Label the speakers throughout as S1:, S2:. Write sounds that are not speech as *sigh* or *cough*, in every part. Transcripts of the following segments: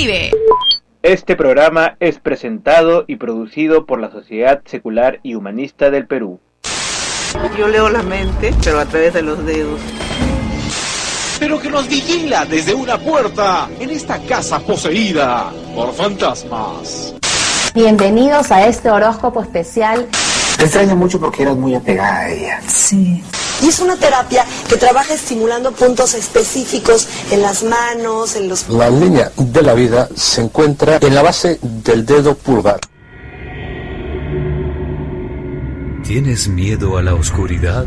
S1: escribe.
S2: Este programa es presentado y producido por la Sociedad Secular y Humanista del Perú.
S3: Yo leo la mente, pero a través de los dedos.
S4: Pero que nos vigila desde una puerta en esta casa poseída por fantasmas.
S5: Bienvenidos a este horóscopo especial.
S6: Te extraño mucho porque eras muy apegada a ella.
S7: Sí. Y es una terapia que trabaja estimulando puntos específicos en las manos, en los...
S8: La línea de la vida se encuentra en la base del dedo pulgar.
S9: ¿Tienes miedo a la oscuridad?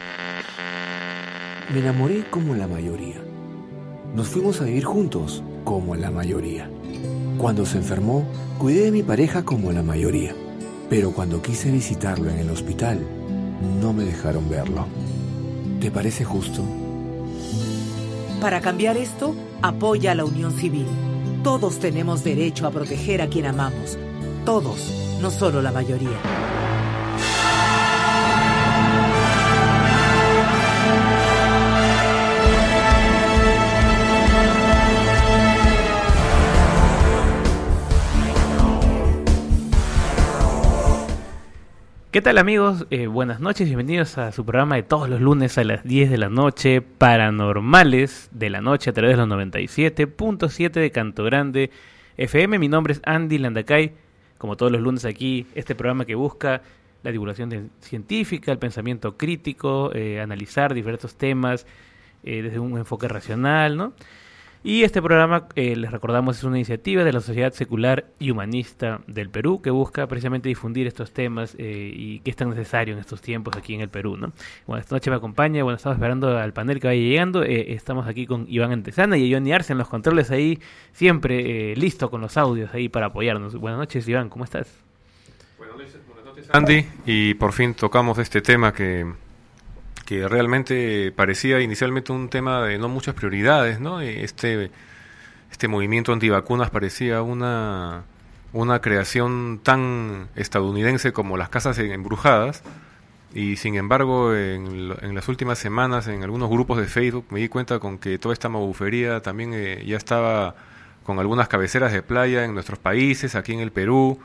S10: Me enamoré como la mayoría. Nos fuimos a vivir juntos como la mayoría. Cuando se enfermó, cuidé de mi pareja como la mayoría. Pero cuando quise visitarlo en el hospital, no me dejaron verlo. ¿Te parece justo?
S11: Para cambiar esto, apoya a la unión civil. Todos tenemos derecho a proteger a quien amamos. Todos, no solo la mayoría.
S2: ¿Qué tal amigos? Eh, buenas noches, bienvenidos a su programa de todos los lunes a las 10 de la noche, Paranormales de la Noche a través de los 97.7 de Canto Grande FM. Mi nombre es Andy Landacay, como todos los lunes aquí, este programa que busca la divulgación científica, el pensamiento crítico, eh, analizar diversos temas eh, desde un enfoque racional, ¿no? Y este programa, eh, les recordamos, es una iniciativa de la Sociedad Secular y Humanista del Perú que busca precisamente difundir estos temas eh, y que es tan necesario en estos tiempos aquí en el Perú. ¿no? Bueno, esta noche me acompaña, bueno, estamos esperando al panel que vaya llegando. Eh, estamos aquí con Iván Antesana y Johnny Arce en los controles ahí, siempre listo con los audios ahí para apoyarnos. Buenas noches, Iván, ¿cómo estás?
S12: Buenas noches Andy. Y por fin tocamos este tema que que realmente parecía inicialmente un tema de no muchas prioridades, ¿no? Este, este movimiento antivacunas parecía una, una creación tan estadounidense como las casas embrujadas, y sin embargo en, en, las últimas semanas en algunos grupos de Facebook me di cuenta con que toda esta mabufería también eh, ya estaba con algunas cabeceras de playa en nuestros países, aquí en el Perú,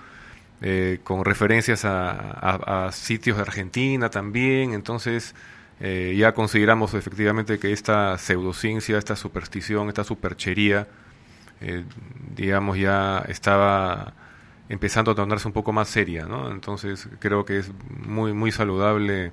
S12: eh, con referencias a, a, sitios de Argentina también, entonces eh, ya consideramos efectivamente que esta pseudociencia, esta superstición, esta superchería, eh, digamos, ya estaba empezando a tornarse un poco más seria, ¿no? Entonces creo que es muy, muy saludable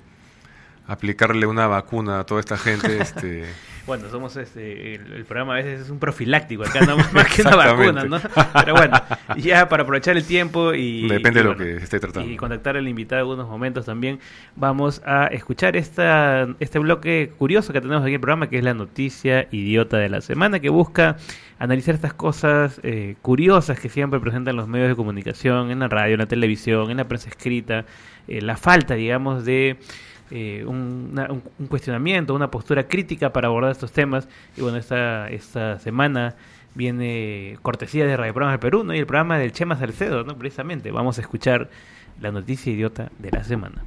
S12: aplicarle una vacuna a toda esta gente, *laughs* este
S2: bueno, somos este, el, programa a veces es un profiláctico, acá andamos *laughs* más que una vacuna, ¿no? Pero bueno, ya para aprovechar el tiempo y...
S12: Depende de lo que esté tratando.
S2: Y contactar al invitado en algunos momentos también, vamos a escuchar esta, este bloque curioso que tenemos aquí en el programa, que es la noticia idiota de la semana, que busca analizar estas cosas eh, curiosas que siempre presentan los medios de comunicación, en la radio, en la televisión, en la prensa escrita, eh, la falta, digamos, de eh, un, cuestionamiento, una postura crítica para abordar estos temas. Y bueno, esta, esta semana viene cortesía de Radio Programa del Perú ¿no? y el programa del Chema Salcedo, ¿no? precisamente. Vamos a escuchar la noticia idiota de la semana.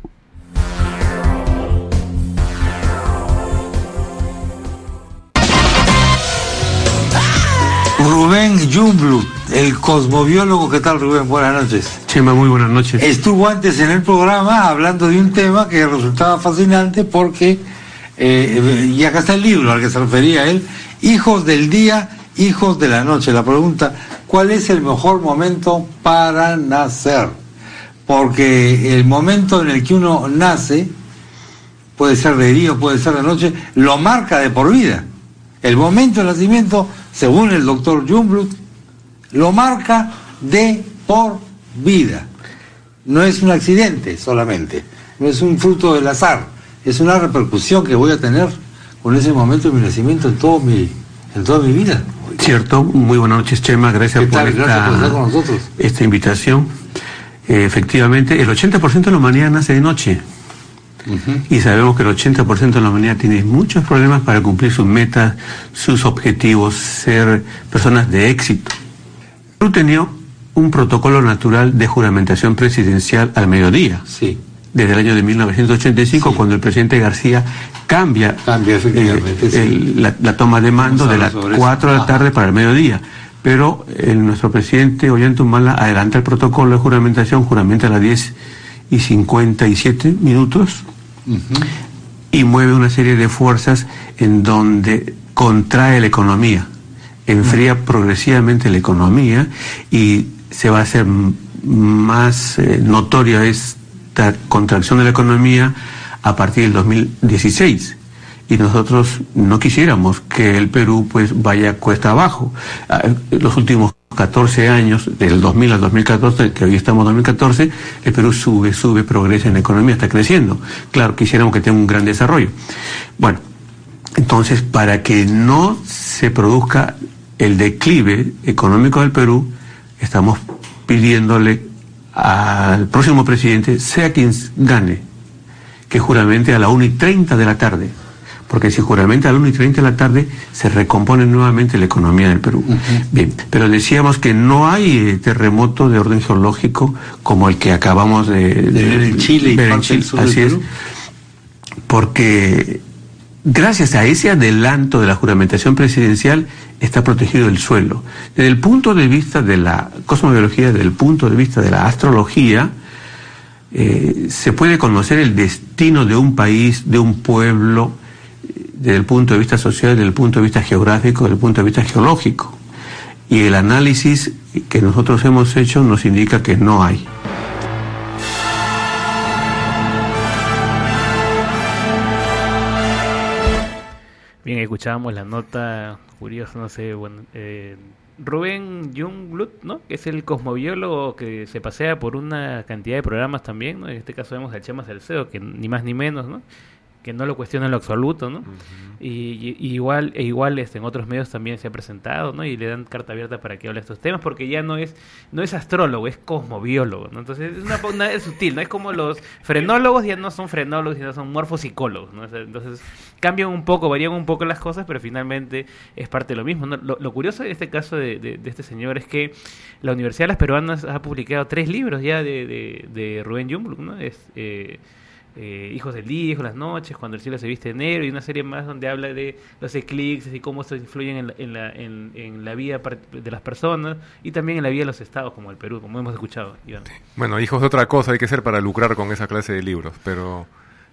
S13: Rubén Jumblu, el cosmobiólogo. ¿Qué tal, Rubén? Buenas noches.
S14: Chema, muy buenas noches.
S13: Estuvo antes en el programa hablando de un tema que resultaba fascinante porque, eh, y acá está el libro al que se refería él, Hijos del Día, Hijos de la Noche. La pregunta, ¿cuál es el mejor momento para nacer? Porque el momento en el que uno nace, puede ser de día o puede ser de noche, lo marca de por vida. El momento del nacimiento, según el doctor Jumblut, lo marca de por vida. No es un accidente solamente, no es un fruto del azar, es una repercusión que voy a tener con ese momento de mi nacimiento en, todo mi, en toda mi vida.
S1: Cierto, muy buenas noches Chema, gracias,
S13: ¿Qué
S1: por, esta,
S13: Gracias por estar con nosotros.
S1: esta invitación. Eh, efectivamente, el 80% de la humanidad nace de noche y sabemos que el 80% de la humanidad tiene muchos problemas para cumplir sus metas, sus objetivos, ser personas de éxito. Perú tenía un protocolo natural de juramentación presidencial al mediodía.
S13: Sí.
S1: Desde el año de 1985, cuando el presidente García cambia,
S13: efectivamente,
S1: eh,
S13: sí.
S1: el- la, la toma de mando de las
S13: hablar sobre eso.
S1: 4 de la
S13: Ah.
S1: tarde para el mediodía. Pero eh, nuestro presidente Ollantumala adelanta el protocolo de juramentación, juramenta a las 10 y 57 minutos y mueve una serie de fuerzas en donde contrae la economía, enfría progresivamente la economía y se va a hacer más eh, notoria esta contracción de la economía a partir del 2016 y nosotros no quisiéramos que el Perú pues vaya cuesta abajo. Ah, Los últimos 14 años, del 2000 al 2014, que hoy estamos en 2014, el Perú sube, sube, progresa en la economía, está creciendo. Claro, quisiéramos que tenga un gran desarrollo. Bueno, entonces para que no se produzca el declive económico del Perú, estamos pidiéndole al próximo presidente, sea quien gane, que juramente a la 1 y 30 de la tarde. Porque si juramenta a la 1 y 30 de la tarde, se recompone nuevamente la economía del Perú. Bien, pero decíamos que no hay eh, terremoto de orden geológico como el que acabamos de,
S13: ver en Chile y
S1: ver en
S13: del
S1: Chile.
S13: del
S1: Así es. Porque gracias a ese adelanto de la juramentación presidencial está protegido el suelo. Desde el punto de vista de la cosmobiología, desde el punto de vista de la astrología, eh, se puede conocer el destino de un país, de un pueblo, desde el punto de vista social, desde el punto de vista geográfico, desde el punto de vista geológico. Y el análisis que nosotros hemos hecho nos indica que no hay.
S2: Bien, escuchábamos la nota curiosa, no sé, bueno, eh, Rubén Jungblut, ¿no? Que es el cosmobiólogo que se pasea por una cantidad de programas también, ¿no? En este caso vemos a Chema Salcedo, que ni más ni menos, ¿no? Que no lo cuestiona en lo absoluto, ¿no? y, y- y igual, e igual este, en otros medios también se ha presentado, ¿no? Y le dan carta abierta para que hable de estos temas, porque ya no es, no es astrólogo, es cosmobiólogo, ¿no? Entonces es una, *laughs* una- es sutil, ¿no? Es como los frenólogos ya no son frenólogos, sino son morfopsicólogos, ¿no? O sea, Entonces cambian un poco, varían un poco las cosas, pero finalmente es parte de lo mismo. ¿no? Lo, lo curioso de este caso de, de- de este señor es que la Universidad de las Peruanas ha publicado tres libros ya de, de, de Rubén Jungblut, ¿no? Es, eh, eh, Hijos del Día, Hijos de las Noches, Cuando el cielo se viste de negro y una serie más donde habla de los eclipses y cómo estos influyen en la, en la, en, en la vida de las personas y también en la vida de los estados como el Perú, como hemos escuchado. Iván.
S12: Bueno, hijos de otra cosa hay que ser para lucrar con esa clase de libros, pero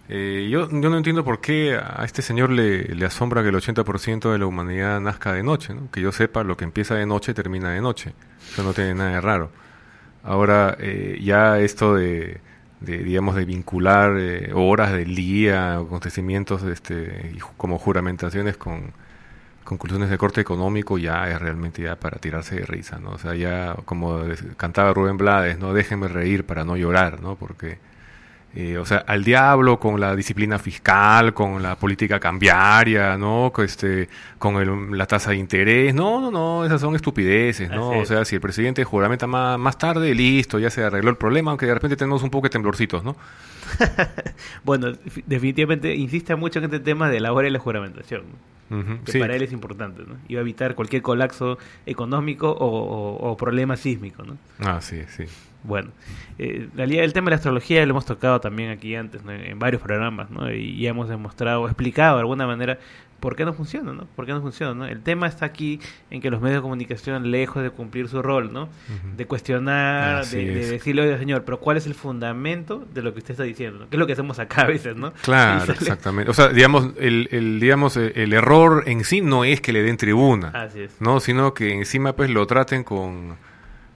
S12: eh, yo, yo no entiendo por qué a este señor le, le asombra que el 80% de la humanidad nazca de noche, ¿no? Que yo sepa, lo que empieza de noche termina de noche. Eso no tiene nada de raro. Ahora, eh, ya esto de, de, digamos, de vincular eh, horas del día, acontecimientos este, como juramentaciones con conclusiones de corte económico ya es realmente ya para tirarse de risa, ¿no? O sea, ya como cantaba Rubén Blades, ¿no? Déjenme reír para no llorar, ¿no? Porque, eh, o sea, al diablo con la disciplina fiscal, con la política cambiaria, ¿no? Con, este, con el- la tasa de interés, no, no, no, esas son estupideces, ¿no?
S2: Así
S12: O
S2: es.
S12: sea, si el presidente juramenta más, más tarde, listo, ya se arregló el problema, aunque de repente tenemos un poco de temblorcitos, ¿no? *laughs*
S2: Bueno, fi- definitivamente insiste mucho en este tema de la hora y la juramentación, ¿no? Que
S12: sí.
S2: para él es importante, ¿no? Y va a evitar cualquier colapso económico o, o- o problema sísmico, ¿no?
S12: Ah, sí, sí.
S2: Bueno, eh, realidad, el tema de la astrología lo hemos tocado también aquí antes, ¿no? en varios programas, ¿no? Y hemos demostrado, explicado de alguna manera por qué no funciona, ¿no? ¿Por qué no funciona, no? El tema está aquí en que los medios de comunicación, lejos de cumplir su rol, ¿no? De cuestionar,
S12: Así
S2: de, de decirle, oye, señor, pero ¿cuál es el fundamento de lo que usted está diciendo? ¿no? ¿Qué es lo que hacemos acá a veces, no?
S12: Claro, *laughs* exactamente. O sea, digamos, el, el, digamos, el error en sí no es que le den tribuna,
S2: Así es.
S12: no, sino que encima pues lo traten con,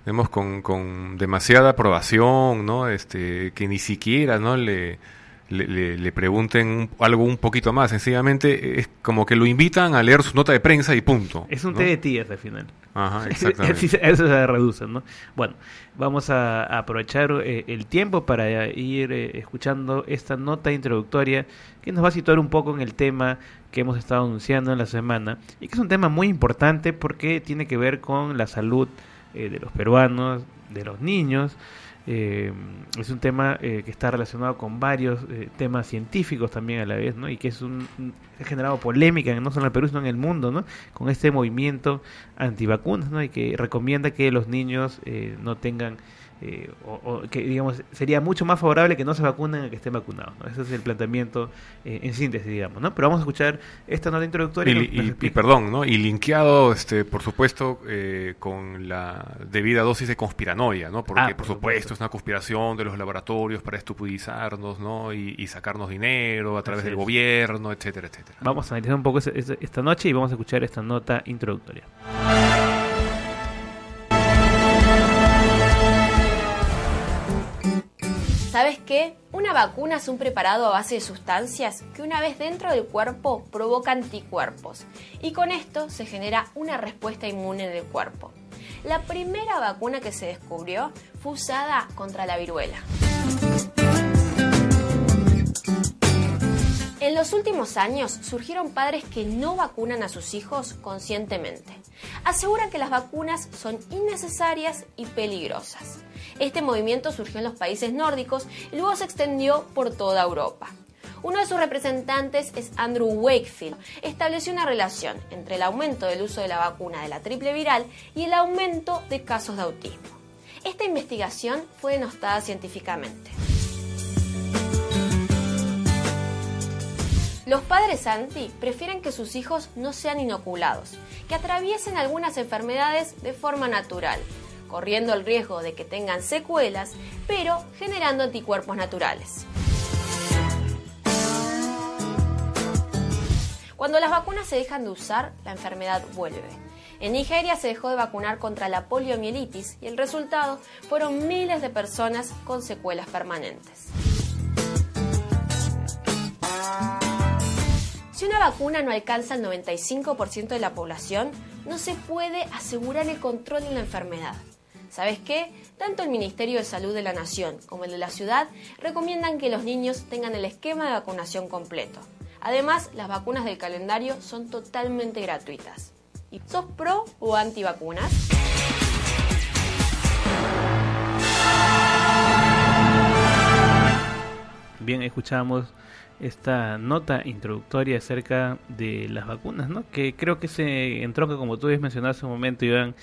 S12: digamos, con, con demasiada aprobación, ¿no? Este, que ni siquiera, ¿no? Le, le, le, pregunten algo un poquito más. Sencillamente es como que lo invitan a leer su nota de prensa y punto.
S2: Es un
S12: ¿no?
S2: té de tías al final.
S12: Ajá, exactamente. *laughs*
S2: Eso se reduce, ¿no? Bueno, vamos a aprovechar eh, el tiempo para ir eh, escuchando esta nota introductoria que nos va a situar un poco en el tema que hemos estado anunciando en la semana y que es un tema muy importante porque tiene que ver con la salud eh, de los peruanos, de los niños, eh, es un tema eh, que está relacionado con varios eh, temas científicos también a la vez, ¿no? Y que es un, ha generado polémica no solo en el Perú, sino en el mundo, ¿no? Con este movimiento antivacunas, ¿no? Y que recomienda que los niños eh, no tengan eh, o, o, que digamos sería mucho más favorable que no se vacunen a que estén vacunados. ¿no? Ese es el planteamiento eh, en síntesis, digamos. ¿no? Pero vamos a escuchar esta nota introductoria.
S12: Y, y, y perdón, ¿no? Y linkeado, este, por supuesto, eh, con la debida dosis de conspiranoia, ¿no? Porque,
S2: Ah,
S12: por,
S2: por
S12: supuesto,
S2: supuesto.
S12: es una conspiración de los laboratorios para estupidizarnos, ¿no? Y, y sacarnos dinero a través
S2: Así
S12: del
S2: es.
S12: gobierno, etcétera, etcétera.
S2: Vamos a analizar un poco esta noche y vamos a escuchar esta nota introductoria.
S14: ¿Sabes qué? Una vacuna es un preparado a base de sustancias que una vez dentro del cuerpo provoca anticuerpos y con esto se genera una respuesta inmune en el cuerpo. La primera vacuna que se descubrió fue usada contra la viruela. En los últimos años surgieron padres que no vacunan a sus hijos conscientemente. Aseguran que las vacunas son innecesarias y peligrosas. Este movimiento surgió en los países nórdicos y luego se extendió por toda Europa. Uno de sus representantes es Andrew Wakefield. Estableció una relación entre el aumento del uso de la vacuna de la triple viral y el aumento de casos de autismo. Esta investigación fue denostada científicamente. Los padres anti prefieren que sus hijos no sean inoculados, que atraviesen algunas enfermedades de forma natural, corriendo el riesgo de que tengan secuelas, pero generando anticuerpos naturales. Cuando las vacunas se dejan de usar, la enfermedad vuelve. En Nigeria se dejó de vacunar contra la poliomielitis y el resultado fueron miles de personas con secuelas permanentes. Si una vacuna no alcanza el 95% de la población, no se puede asegurar el control de la enfermedad. ¿Sabes qué? Tanto el Ministerio de Salud de la Nación como el de la ciudad recomiendan que los niños tengan el esquema de vacunación completo. Además, las vacunas del calendario son totalmente gratuitas. ¿Y sos pro o anti vacunas?
S2: Bien, escuchamos esta nota introductoria acerca de las vacunas, ¿no? Que creo que se entronca, como tú habías mencionado hace un momento, Iván,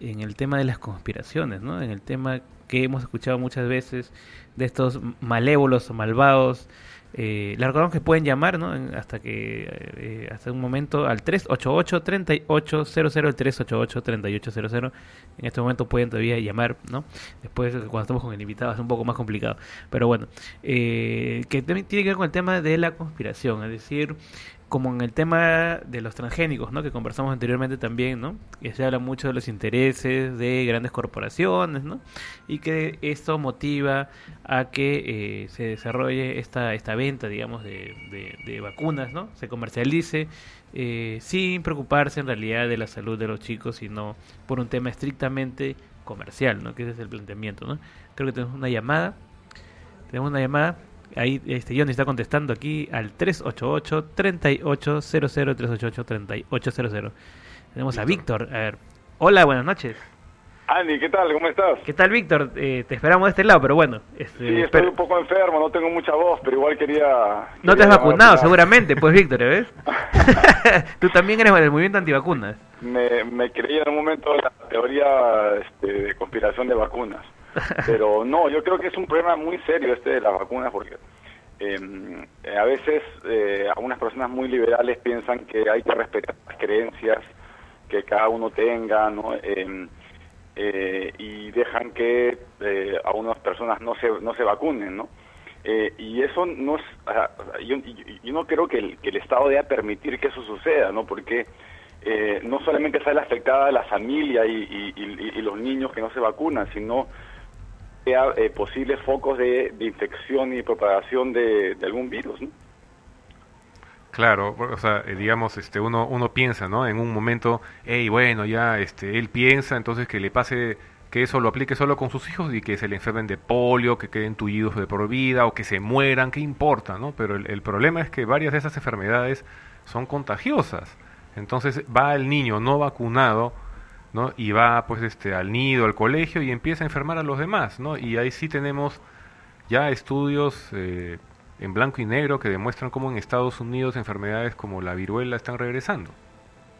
S2: en el tema de las conspiraciones, ¿no? En el tema que hemos escuchado muchas veces de estos malévolos o malvados. Eh, la recordamos que pueden llamar, ¿no? Hasta que eh, hasta un momento al 388 3800 el 388 3800 en este momento pueden todavía llamar, ¿no? Después cuando estamos con el invitado es un poco más complicado, pero bueno, eh, que también tiene que ver con el tema de la conspiración, es decir, como en el tema de los transgénicos, ¿no? Que conversamos anteriormente también, ¿no? Que se habla mucho de los intereses de grandes corporaciones, ¿no? Y que esto motiva a que eh, se desarrolle esta, esta venta, digamos, de, de- de vacunas, ¿no? Se comercialice eh, sin preocuparse en realidad de la salud de los chicos, sino por un tema estrictamente comercial, ¿no? Que ese es el planteamiento, ¿no? Creo que tenemos una llamada. Tenemos una llamada. Ahí este Johnny está contestando aquí al 388 3800 388 3800. Tenemos a Víctor. A ver. Hola, buenas noches.
S15: Andy, ¿qué tal? ¿Cómo estás?
S2: ¿Qué tal, Víctor? Eh, te esperamos de este lado, pero bueno. Este,
S15: Sí, estoy un poco enfermo, no tengo mucha voz, pero igual quería...
S2: No te has vacunado,
S15: para-
S2: seguramente, pues, Víctor, ¿ves? *laughs* *laughs* Tú también eres del movimiento antivacunas.
S15: Me, me creí en un momento la teoría este, de conspiración de vacunas. *laughs* Pero no, yo creo que es un problema muy serio este de las vacunas porque eh, a veces eh, algunas personas muy liberales piensan que hay que respetar las creencias que cada uno tenga, ¿no? Eh, eh, y dejan que eh, algunas personas no se, no se vacunen, ¿no? Eh, y eso no es, yo- yo no creo que el, que el Estado deba permitir que eso suceda, ¿no? Porque eh, no solamente sale afectada la familia y, y- y- y los niños que no se vacunan, sino eh, posibles focos de, infección y propagación de, algún virus.
S12: Claro, eh, digamos, este, uno, uno piensa, ¿no? En un momento, hey, bueno, ya, este, él piensa, entonces que le pase, que eso lo aplique solo con sus hijos y que se le enfermen de polio, que queden tullidos de por vida o que se mueran, ¿qué importa, no? Pero el problema es que varias de esas enfermedades son contagiosas. Entonces va el niño no vacunado, ¿no? Y va pues este al nido, al colegio y empieza a enfermar a los demás, ¿no? Y ahí sí tenemos ya estudios eh, en blanco y negro que demuestran cómo en Estados Unidos enfermedades como la viruela están regresando,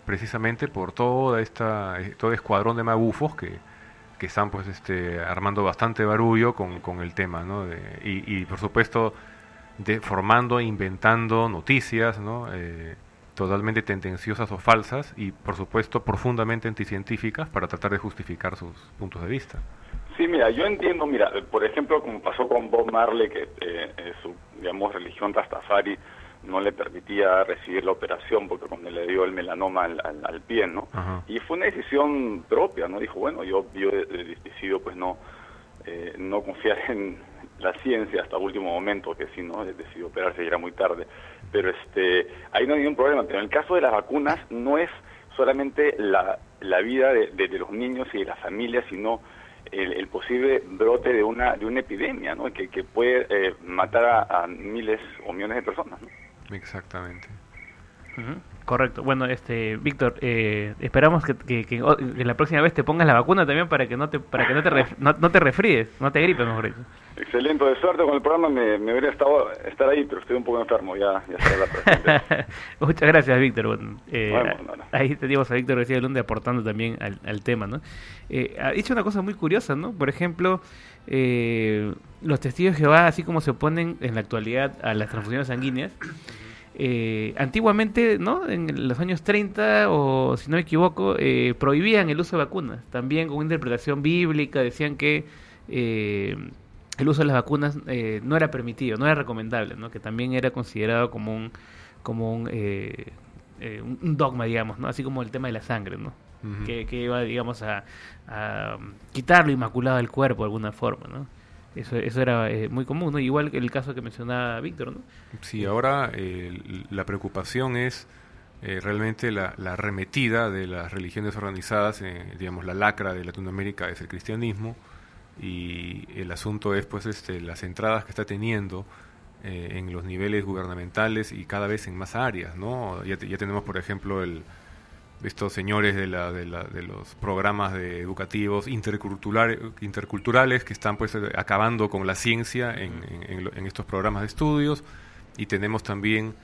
S12: precisamente por toda esta eh, todo escuadrón de magufos que, que están pues este armando bastante barullo con, con el tema, ¿no? y, y, por supuesto de, formando e inventando noticias, ¿no? Eh, totalmente tendenciosas o falsas y por supuesto profundamente anticientíficas para tratar de justificar sus puntos de vista.
S15: Sí, mira, yo entiendo, mira, por ejemplo, como pasó con Bob Marley, que eh, eh, su, digamos, religión Rastafari no le permitía recibir la operación porque cuando le dio el melanoma al, pie, ¿no? Y fue una decisión propia, ¿no? Dijo, bueno, yo, yo decido pues no, eh, no confiar en la ciencia hasta último momento, que si no, decidió operarse y era muy tarde pero este, ahí no hay ningún problema. Pero en el caso de las vacunas no es solamente la, la vida de, de, los niños y de las familias, sino el, posible brote de una, de una epidemia, ¿no? Que, que puede eh, matar a, miles o millones de personas, ¿no?
S12: Exactamente.
S2: Correcto. Bueno, este Víctor, eh, esperamos que, que, la próxima vez te pongas la vacuna también para que no te para que no te no, no, te resfríes, no te gripes, mejor dicho.
S15: Excelente, de suerte con el programa, me, me hubiera estado estar ahí, pero estoy un poco enfermo, ya, ya será la *laughs*
S2: Muchas gracias, Víctor. eh, Ahí teníamos a Víctor García Lunde aportando también al, al tema, ¿no? Eh, ha dicho una cosa muy curiosa, ¿no? Por ejemplo, eh, los testigos de Jehová, así como se oponen en la actualidad a las transfusiones sanguíneas, eh, antiguamente, ¿no? En los años 30, o si no me equivoco, eh, prohibían el uso de vacunas. También con una interpretación bíblica decían que eh, el uso de las vacunas eh, no era permitido, no era recomendable, ¿no? Que también era considerado como un, como un, un dogma, digamos, ¿no? Así como el tema de la sangre, ¿no? que, que, iba, digamos, a, a quitar lo inmaculado del cuerpo de alguna forma, ¿no? Eso, eso era eh, muy común, ¿no? Igual que el caso que mencionaba Víctor, ¿no?
S12: Sí, ahora eh, la preocupación es eh, realmente la, la, arremetida de las religiones organizadas, digamos, la lacra de Latinoamérica es el cristianismo y el asunto es, pues, este, las entradas que está teniendo en los niveles gubernamentales y cada vez en más áreas, ¿no? Ya, ya tenemos, por ejemplo, el estos señores de, la, de, la, de los programas de educativos interculturales, interculturales que están pues acabando con la ciencia en, en, estos programas de estudios. Y tenemos también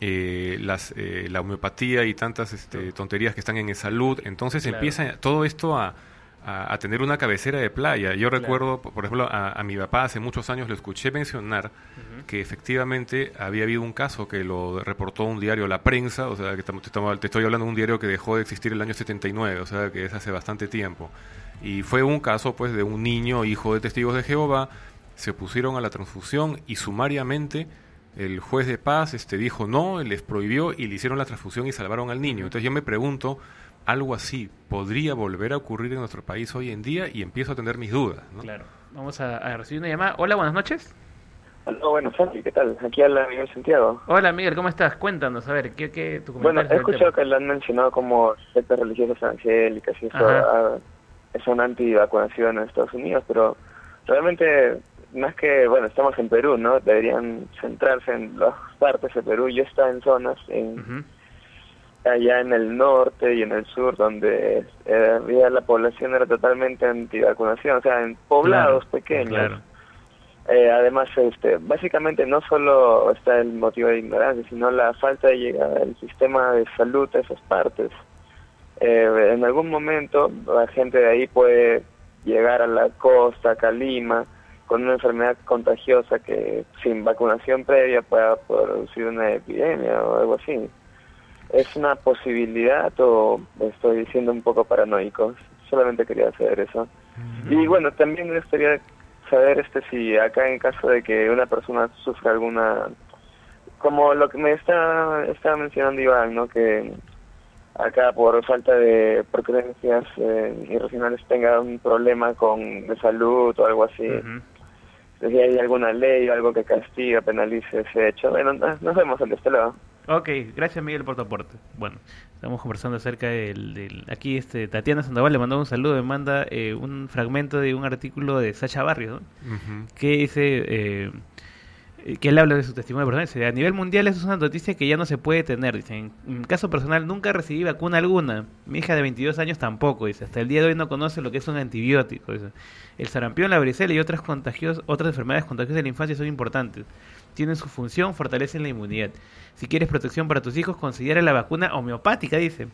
S12: eh, las, eh, la homeopatía y tantas este, tonterías que están en salud entonces empieza todo esto a, a, tener una cabecera de playa. Yo recuerdo, por ejemplo, a, mi papá hace muchos años le escuché mencionar que efectivamente había habido un caso que lo reportó un diario La Prensa, o sea, que te, te estoy hablando de un diario que dejó de existir el año 79, o sea, que es hace bastante tiempo. Y fue un caso, pues, de un niño, hijo de testigos de Jehová, se pusieron a la transfusión y sumariamente el juez de paz este, dijo no, les prohibió y le hicieron la transfusión y salvaron al niño. Entonces yo me pregunto, algo así podría volver a ocurrir en nuestro país hoy en día y empiezo a tener mis dudas. ¿no?
S2: Claro. Vamos a, recibir una llamada. Hola, buenas noches.
S16: Hola, buenas noches, ¿qué tal? Aquí habla Miguel Santiago.
S2: Hola Miguel, ¿cómo estás? Cuéntanos, a ver, ¿qué, qué tu
S16: Bueno, he escuchado que lo han mencionado como sectas religiosas angélicas y eso ah, son anti-vacunación en Estados Unidos, pero realmente, más que, bueno, estamos en Perú, ¿no? Deberían centrarse en las partes de Perú. Yo estaba en zonas en allá en el norte y en el sur donde eh, la población era totalmente antivacunación, o sea, en poblados pequeños. Eh, además, este, básicamente no solo está el motivo de ignorancia, sino la falta de llegada del sistema de salud a esas partes. Eh, en algún momento la gente de ahí puede llegar a la costa, a Lima, con una enfermedad contagiosa que sin vacunación previa pueda producir una epidemia o algo así. ¿Es una posibilidad o estoy diciendo un poco paranoico? Solamente quería saber eso. Y bueno, también me gustaría saber este si acá en caso de que una persona sufra alguna como lo que me está estaba mencionando Iván, ¿no? Que acá por falta de por creencias eh, irracionales tenga un problema con de salud o algo así. Si hay alguna ley o algo que castiga, penalice ese hecho. Bueno, nos vemos en este lado.
S2: Ok, gracias Miguel por tu aporte. Bueno, estamos conversando acerca del... aquí este Tatiana Sandoval le mandó un saludo, me manda eh, un fragmento de un artículo de Sacha Barrios, que dice... Eh, que él habla de su testimonio personal. Dice, a nivel mundial eso es una noticia que ya no se puede tener. Dice, en, en caso personal nunca recibí vacuna alguna. Mi hija de 22 años tampoco. Dice, hasta el día de hoy no conoce lo que es un antibiótico. Dice. El sarampión, la varicela y otras, contagios, otras enfermedades contagiosas de la infancia son importantes. Tienen su función, fortalecen la inmunidad. Si quieres protección para tus hijos, considera la vacuna homeopática, dice.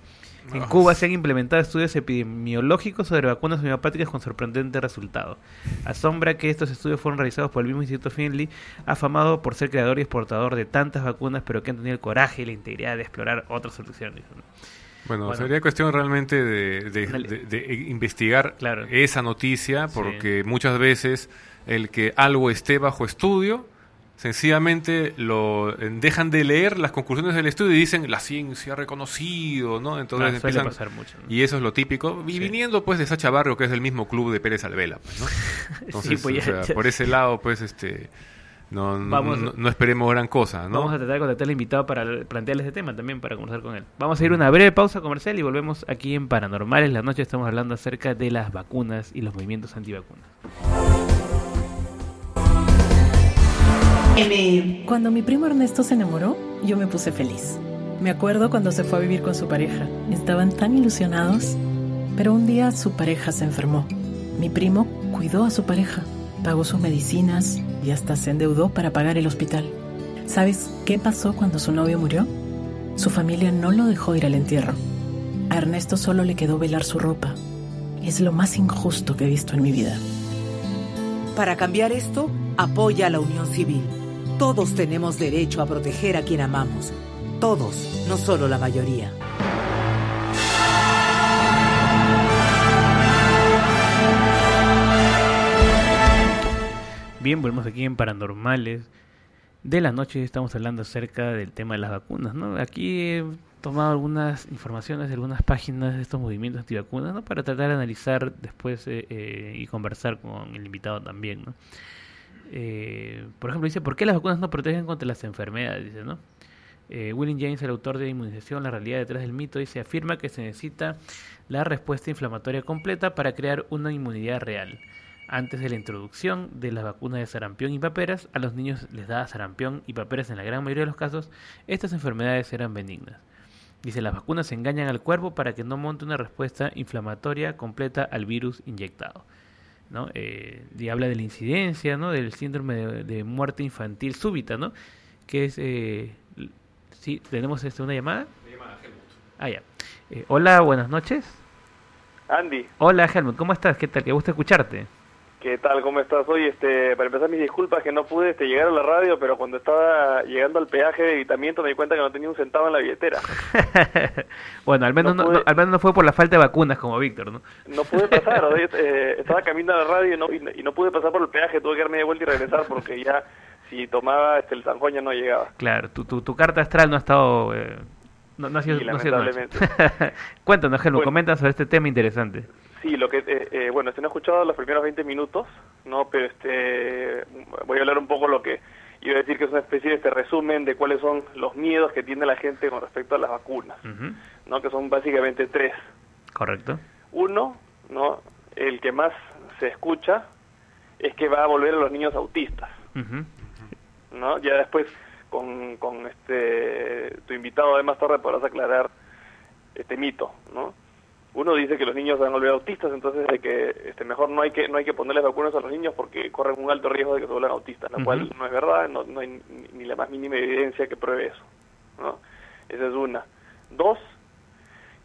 S2: En Cuba se han implementado estudios epidemiológicos sobre vacunas homeopáticas con sorprendente resultado. Asombra que estos estudios fueron realizados por el mismo Instituto Finley, afamado por ser creador y exportador de tantas vacunas, pero que han tenido el coraje y la integridad de explorar otras soluciones.
S12: Bueno, sería cuestión realmente de, investigar esa noticia, porque muchas veces el que algo esté bajo estudio sencillamente lo dejan de leer las conclusiones del estudio y dicen la ciencia ha reconocido, ¿no? Entonces
S2: ah, empiezan, pasar mucho,
S12: y eso es lo típico y viniendo pues de Sacha Barrio que es del mismo club de Pérez Alvela, pues, ¿no? *laughs* Entonces, pues por ese lado pues este no, no, esperemos gran cosa, ¿no?
S2: Vamos a tratar de contactar al invitado para plantearle ese tema también, para conversar con él. Vamos a ir una breve pausa comercial y volvemos aquí en Paranormales. La noche estamos hablando acerca de las vacunas y los movimientos antivacunas.
S17: Cuando mi primo Ernesto se enamoró, yo me puse feliz. Me acuerdo cuando se fue a vivir con su pareja. Estaban tan ilusionados. Pero un día su pareja se enfermó. Mi primo cuidó a su pareja, pagó sus medicinas y hasta se endeudó para pagar el hospital. ¿Sabes qué pasó cuando su novio murió? Su familia no lo dejó ir al entierro. A Ernesto solo le quedó velar su ropa. Es lo más injusto que he visto en mi vida.
S11: Para cambiar esto, apoya a la unión civil. Todos tenemos derecho a proteger a quien amamos. Todos, no solo la mayoría.
S2: Bien, volvemos aquí en Paranormales. De la noche estamos hablando acerca del tema de las vacunas, ¿no? Aquí he tomado algunas informaciones de algunas páginas de estos movimientos antivacunas, ¿no? Para tratar de analizar después eh, eh, y conversar con el invitado también, ¿no? Eh, por ejemplo, dice, ¿por qué las vacunas no protegen contra las enfermedades? Dice, ¿no? Eh, William James, el autor de Inmunización, la realidad detrás del mito, dice, afirma que se necesita la respuesta inflamatoria completa para crear una inmunidad real. Antes de la introducción de las vacunas de sarampión y paperas, a los niños les daba sarampión y paperas en la gran mayoría de los casos, estas enfermedades eran benignas. Dice, las vacunas engañan al cuerpo para que no monte una respuesta inflamatoria completa al virus inyectado. ¿No? Eh, y habla de la incidencia, ¿no? Del síndrome de, muerte infantil súbita, ¿no? Que es, eh, sí, tenemos este, una llamada. Ah, ya. Eh, hola, buenas noches.
S18: Andy.
S2: Hola, Helmut, ¿cómo estás? ¿Qué tal? Qué gusta escucharte.
S18: ¿Qué tal? ¿Cómo estás? Hoy, este, para empezar mis disculpas que no pude este, llegar a la radio, pero cuando estaba llegando al peaje de evitamiento me di cuenta que no tenía un centavo en la billetera. *laughs*
S2: bueno, al menos no, al menos no fue por la falta de vacunas como Víctor, ¿no?
S18: No pude pasar, *laughs* eh, estaba caminando a la radio y no, y, no pude pasar por el peaje, tuve que darme de vuelta y regresar porque ya si tomaba este, el Sanjón ya no llegaba.
S2: Claro, tu, tu, tu carta astral no ha estado... Eh, no, no, ha sido, *laughs* Cuéntanos, Helmut, comenta sobre este tema interesante.
S18: Sí, lo que eh, eh, bueno, no he escuchado los primeros 20 minutos, no, pero este voy a hablar un poco lo que iba a decir que es una especie de este resumen de cuáles son los miedos que tiene la gente con respecto a las vacunas, no, que son básicamente tres.
S2: Correcto.
S18: Uno, no, el que más se escucha es que va a volver a los niños autistas, no, ya después con, con este tu invitado de más tarde podrás aclarar este mito, ¿no? Uno dice que los niños van a volver autistas, entonces de que este, mejor no hay que no hay que ponerles vacunas a los niños porque corren un alto riesgo de que se vuelvan autistas, lo cual no es verdad, no, no hay ni, la más mínima evidencia que pruebe eso. ¿no? Esa es una. Dos,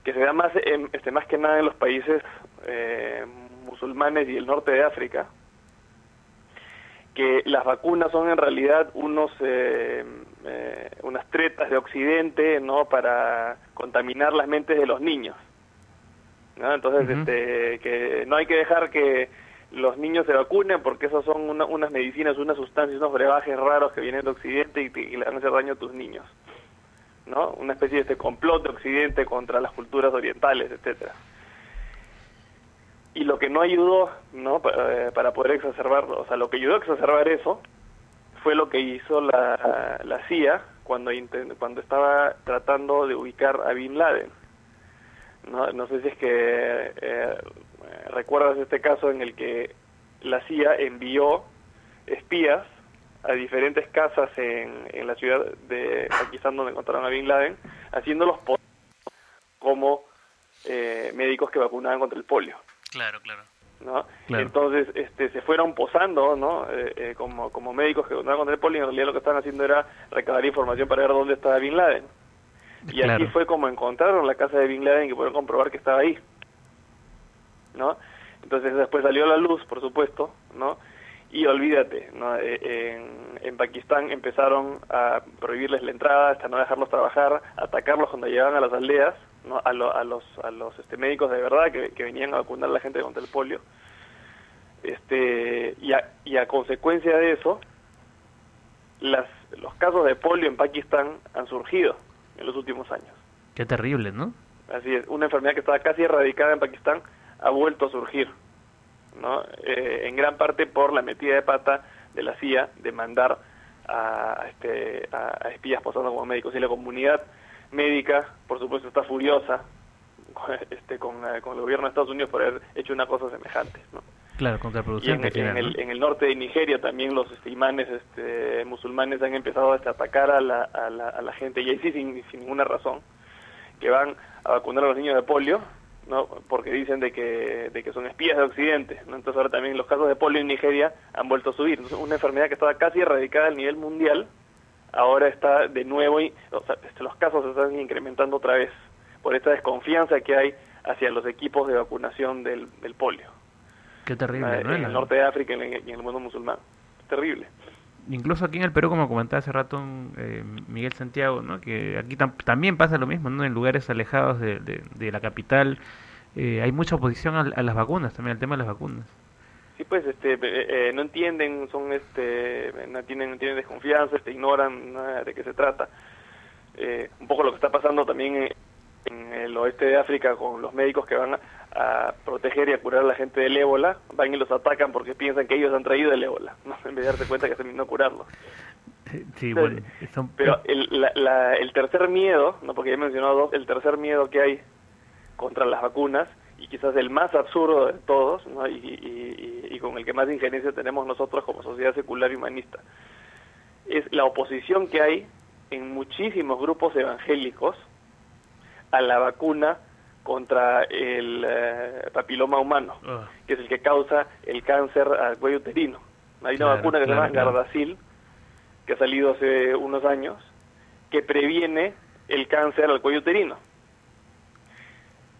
S18: que se da más, este, más que nada en los países eh, musulmanes y el norte de África, que las vacunas son en realidad unos eh, eh, unas tretas de Occidente no para contaminar las mentes de los niños ¿no? Entonces, este, que no hay que dejar que los niños se vacunen porque esas son unas medicinas, unas sustancias, unos brebajes raros que vienen de Occidente y, le van a hacer daño a tus niños. ¿no? Una especie de este complot de Occidente contra las culturas orientales, etcétera. Y lo que no ayudó, ¿no? Para, para poder exacerbarlo, o sea, lo que ayudó a exacerbar eso fue lo que hizo la, la CIA cuando, cuando estaba tratando de ubicar a Bin Laden. No, no sé si es que eh, recuerdas este caso en el que la CIA envió espías a diferentes casas en, en la ciudad de Pakistán donde encontraron a Bin Laden, haciéndolos como eh, médicos que vacunaban contra el polio.
S2: Claro, claro.
S18: ¿no?
S2: Claro.
S18: Entonces este, se fueron posando ¿no? Eh, eh, como, como médicos que vacunaban contra el polio y en realidad lo que estaban haciendo era recabar información para ver dónde estaba Bin Laden. Y
S2: Claro.
S18: así fue como encontraron la casa de Bin Laden y que pudieron comprobar que estaba ahí. ¿no? Entonces después salió a la luz, por supuesto, ¿no? Y olvídate, ¿no? Eh, en, en Pakistán empezaron a prohibirles la entrada, hasta no dejarlos trabajar, atacarlos cuando llegaban a las aldeas, ¿no? A, lo- a los, a los este, médicos de verdad que, que venían a vacunar a la gente contra el polio. Este, y, a, y a consecuencia de eso, las, los casos de polio en Pakistán han surgido en los últimos años.
S2: Qué terrible, ¿no?
S18: Así es, una enfermedad que estaba casi erradicada en Pakistán ha vuelto a surgir, ¿no? Eh, en gran parte por la metida de pata de la CIA de mandar a, a este, a, a espías posando como médicos. Y la comunidad médica, por supuesto, está furiosa con, *laughs* este, con, eh, con el gobierno de Estados Unidos por haber hecho una cosa semejante, ¿no?
S2: Claro,
S18: Y en,
S2: contraproducente.
S18: en el, en el norte de Nigeria también los este, imanes este, musulmanes han empezado este, a atacar a la, a, la, a la gente, y ahí sí sin, sin ninguna razón, que van a vacunar a los niños de polio, ¿no? porque dicen de que, de que son espías de Occidente. ¿no? Entonces ahora también los casos de polio en Nigeria han vuelto a subir. Entonces, una enfermedad que estaba casi erradicada a nivel mundial, ahora está de nuevo, y, o sea, este, los casos se están incrementando otra vez por esta desconfianza que hay hacia los equipos de vacunación del, del polio
S2: Qué terrible,
S18: eh,
S2: ¿no?
S18: en el norte de África y en, el- en mundo musulmán. Terrible.
S2: Incluso aquí en el Perú, como comentaba hace rato eh, Miguel Santiago, ¿no? que aquí tam- también pasa lo mismo, ¿no? en lugares alejados de, de- de la capital eh, hay mucha oposición a, a las vacunas, también al tema de las vacunas.
S18: Sí, pues este, eh, eh, no entienden, son este, no tienen, no tienen desconfianza, este, ignoran nada de qué se trata. Eh, un poco lo que está pasando también en, en el oeste de África con los médicos que van a, a proteger y a curar a la gente del ébola, van y los atacan porque piensan que ellos han traído el ébola, *laughs* ¿no? en vez de darse cuenta que se a curarlo.
S2: Sí, bueno, son-
S18: Pero el, la- la- el tercer miedo, no porque ya he mencionado dos, el tercer miedo que hay contra las vacunas, y quizás el más absurdo de todos, ¿no? y, y- y- y con el que más injerencia tenemos nosotros como sociedad secular y humanista, es la oposición que hay en muchísimos grupos evangélicos a la vacuna contra el eh, papiloma humano,
S2: Ah.
S18: que es el que causa el cáncer al cuello uterino. Hay una vacuna que se llama. Gardasil, que ha salido hace unos años, que previene el cáncer al cuello uterino.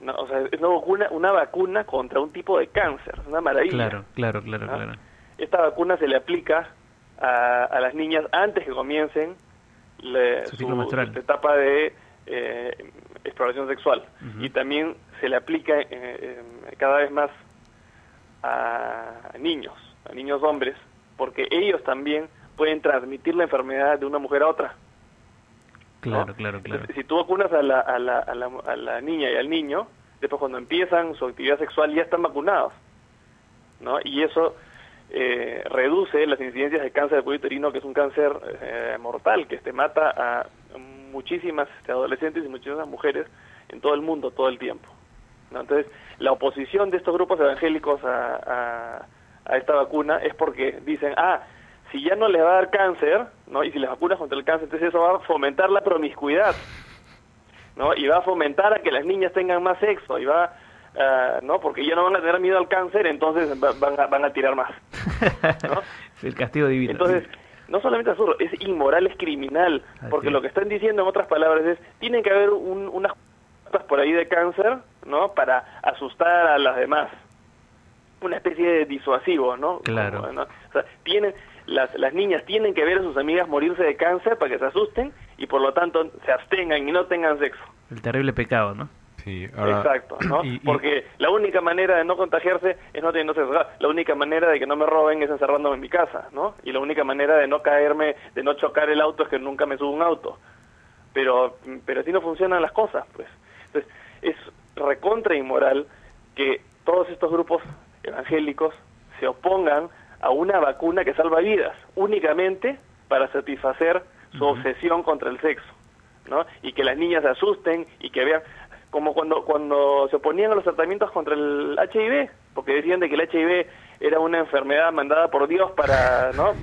S18: No, o sea, es una vacuna, una vacuna contra un tipo de cáncer, es una maravilla.
S2: Claro, claro, claro, claro.
S18: Esta vacuna se le aplica a, a las niñas antes que comiencen le-
S2: su
S18: etapa de eh, exploración sexual. Y también se le aplica eh, eh, cada vez más a niños, a niños hombres, porque ellos también pueden transmitir la enfermedad de una mujer a otra.
S2: Claro, claro, claro.
S18: Entonces, si tú vacunas a la, a, la, a, la, a la niña y al niño, después cuando empiezan su actividad sexual ya están vacunados. ¿no? Y eso eh, reduce las incidencias de cáncer de cuello uterino, que es un cáncer eh, mortal, que este, mata a muchísimas este, adolescentes y muchísimas mujeres en todo el mundo todo el tiempo. ¿no? Entonces, la oposición de estos grupos evangélicos a, a, a esta vacuna es porque dicen, ah, si ya no les va a dar cáncer, ¿no? Y si les vacunas contra el cáncer, entonces eso va a fomentar la promiscuidad, ¿no? Y va a fomentar a que las niñas tengan más sexo, y va, ah, ¿no? Porque ya no van a tener miedo al cáncer, entonces va- van a, van a tirar más.
S2: Es *laughs* el castigo divino.
S18: Entonces, no solamente absurdo, es inmoral, es criminal, porque
S2: es.
S18: lo que están diciendo en otras palabras es, tienen que haber un- unas cosas por ahí de cáncer, ¿no? Para asustar a las demás. Una especie de disuasivo, ¿no?
S2: Claro.
S18: Como, ¿no? O sea, tienen, las, las niñas tienen que ver a sus amigas morirse de cáncer para que se asusten y por lo tanto se abstengan y no tengan sexo.
S2: El terrible pecado, ¿no?
S12: Sí,
S18: Exacto, ¿no?
S12: y- y-
S18: Porque la única manera de no contagiarse es no teniendo sexo. La única manera de que no me roben es encerrándome en mi casa, ¿no? Y la única manera de no caerme, de no chocar el auto es que nunca me subo un auto. pero, pero así no funcionan las cosas, pues. Entonces, es recontra inmoral que todos estos grupos evangélicos se opongan a una vacuna que salva vidas, únicamente para satisfacer su obsesión contra el sexo, ¿no? Y que las niñas se asusten y que vean, como cuando, cuando se oponían a los tratamientos contra el HIV, porque decían de que el HIV era una enfermedad mandada por Dios para, ¿no?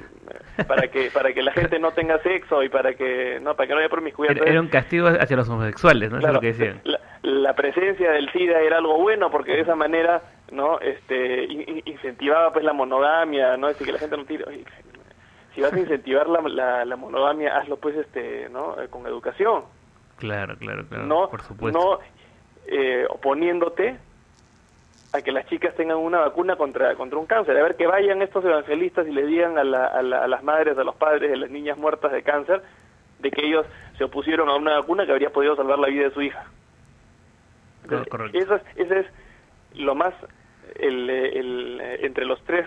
S18: para que para que la gente no tenga sexo y para que no para que no haya promiscuidad.
S2: Era, era un castigo hacia los homosexuales, ¿no? Es lo que decían.
S18: La, la, presencia del SIDA era algo bueno porque de esa manera, ¿no? Este incentivaba pues la monogamia, ¿no? Es decir, que la gente no tire si vas a incentivar la, la, la, monogamia, hazlo pues este, ¿no? Eh, con educación.
S2: Claro, claro, claro.
S18: No,
S2: por supuesto.
S18: No eh, oponiéndote a que las chicas tengan una vacuna contra, contra un cáncer. A ver, que vayan estos evangelistas y le digan a, la, a, la, a las madres, a los padres de las niñas muertas de cáncer, de que ellos se opusieron a una vacuna que habría podido salvar la vida de su hija.
S2: Entonces, Correcto.
S18: Eso es, ese es lo más, el, el, entre los tres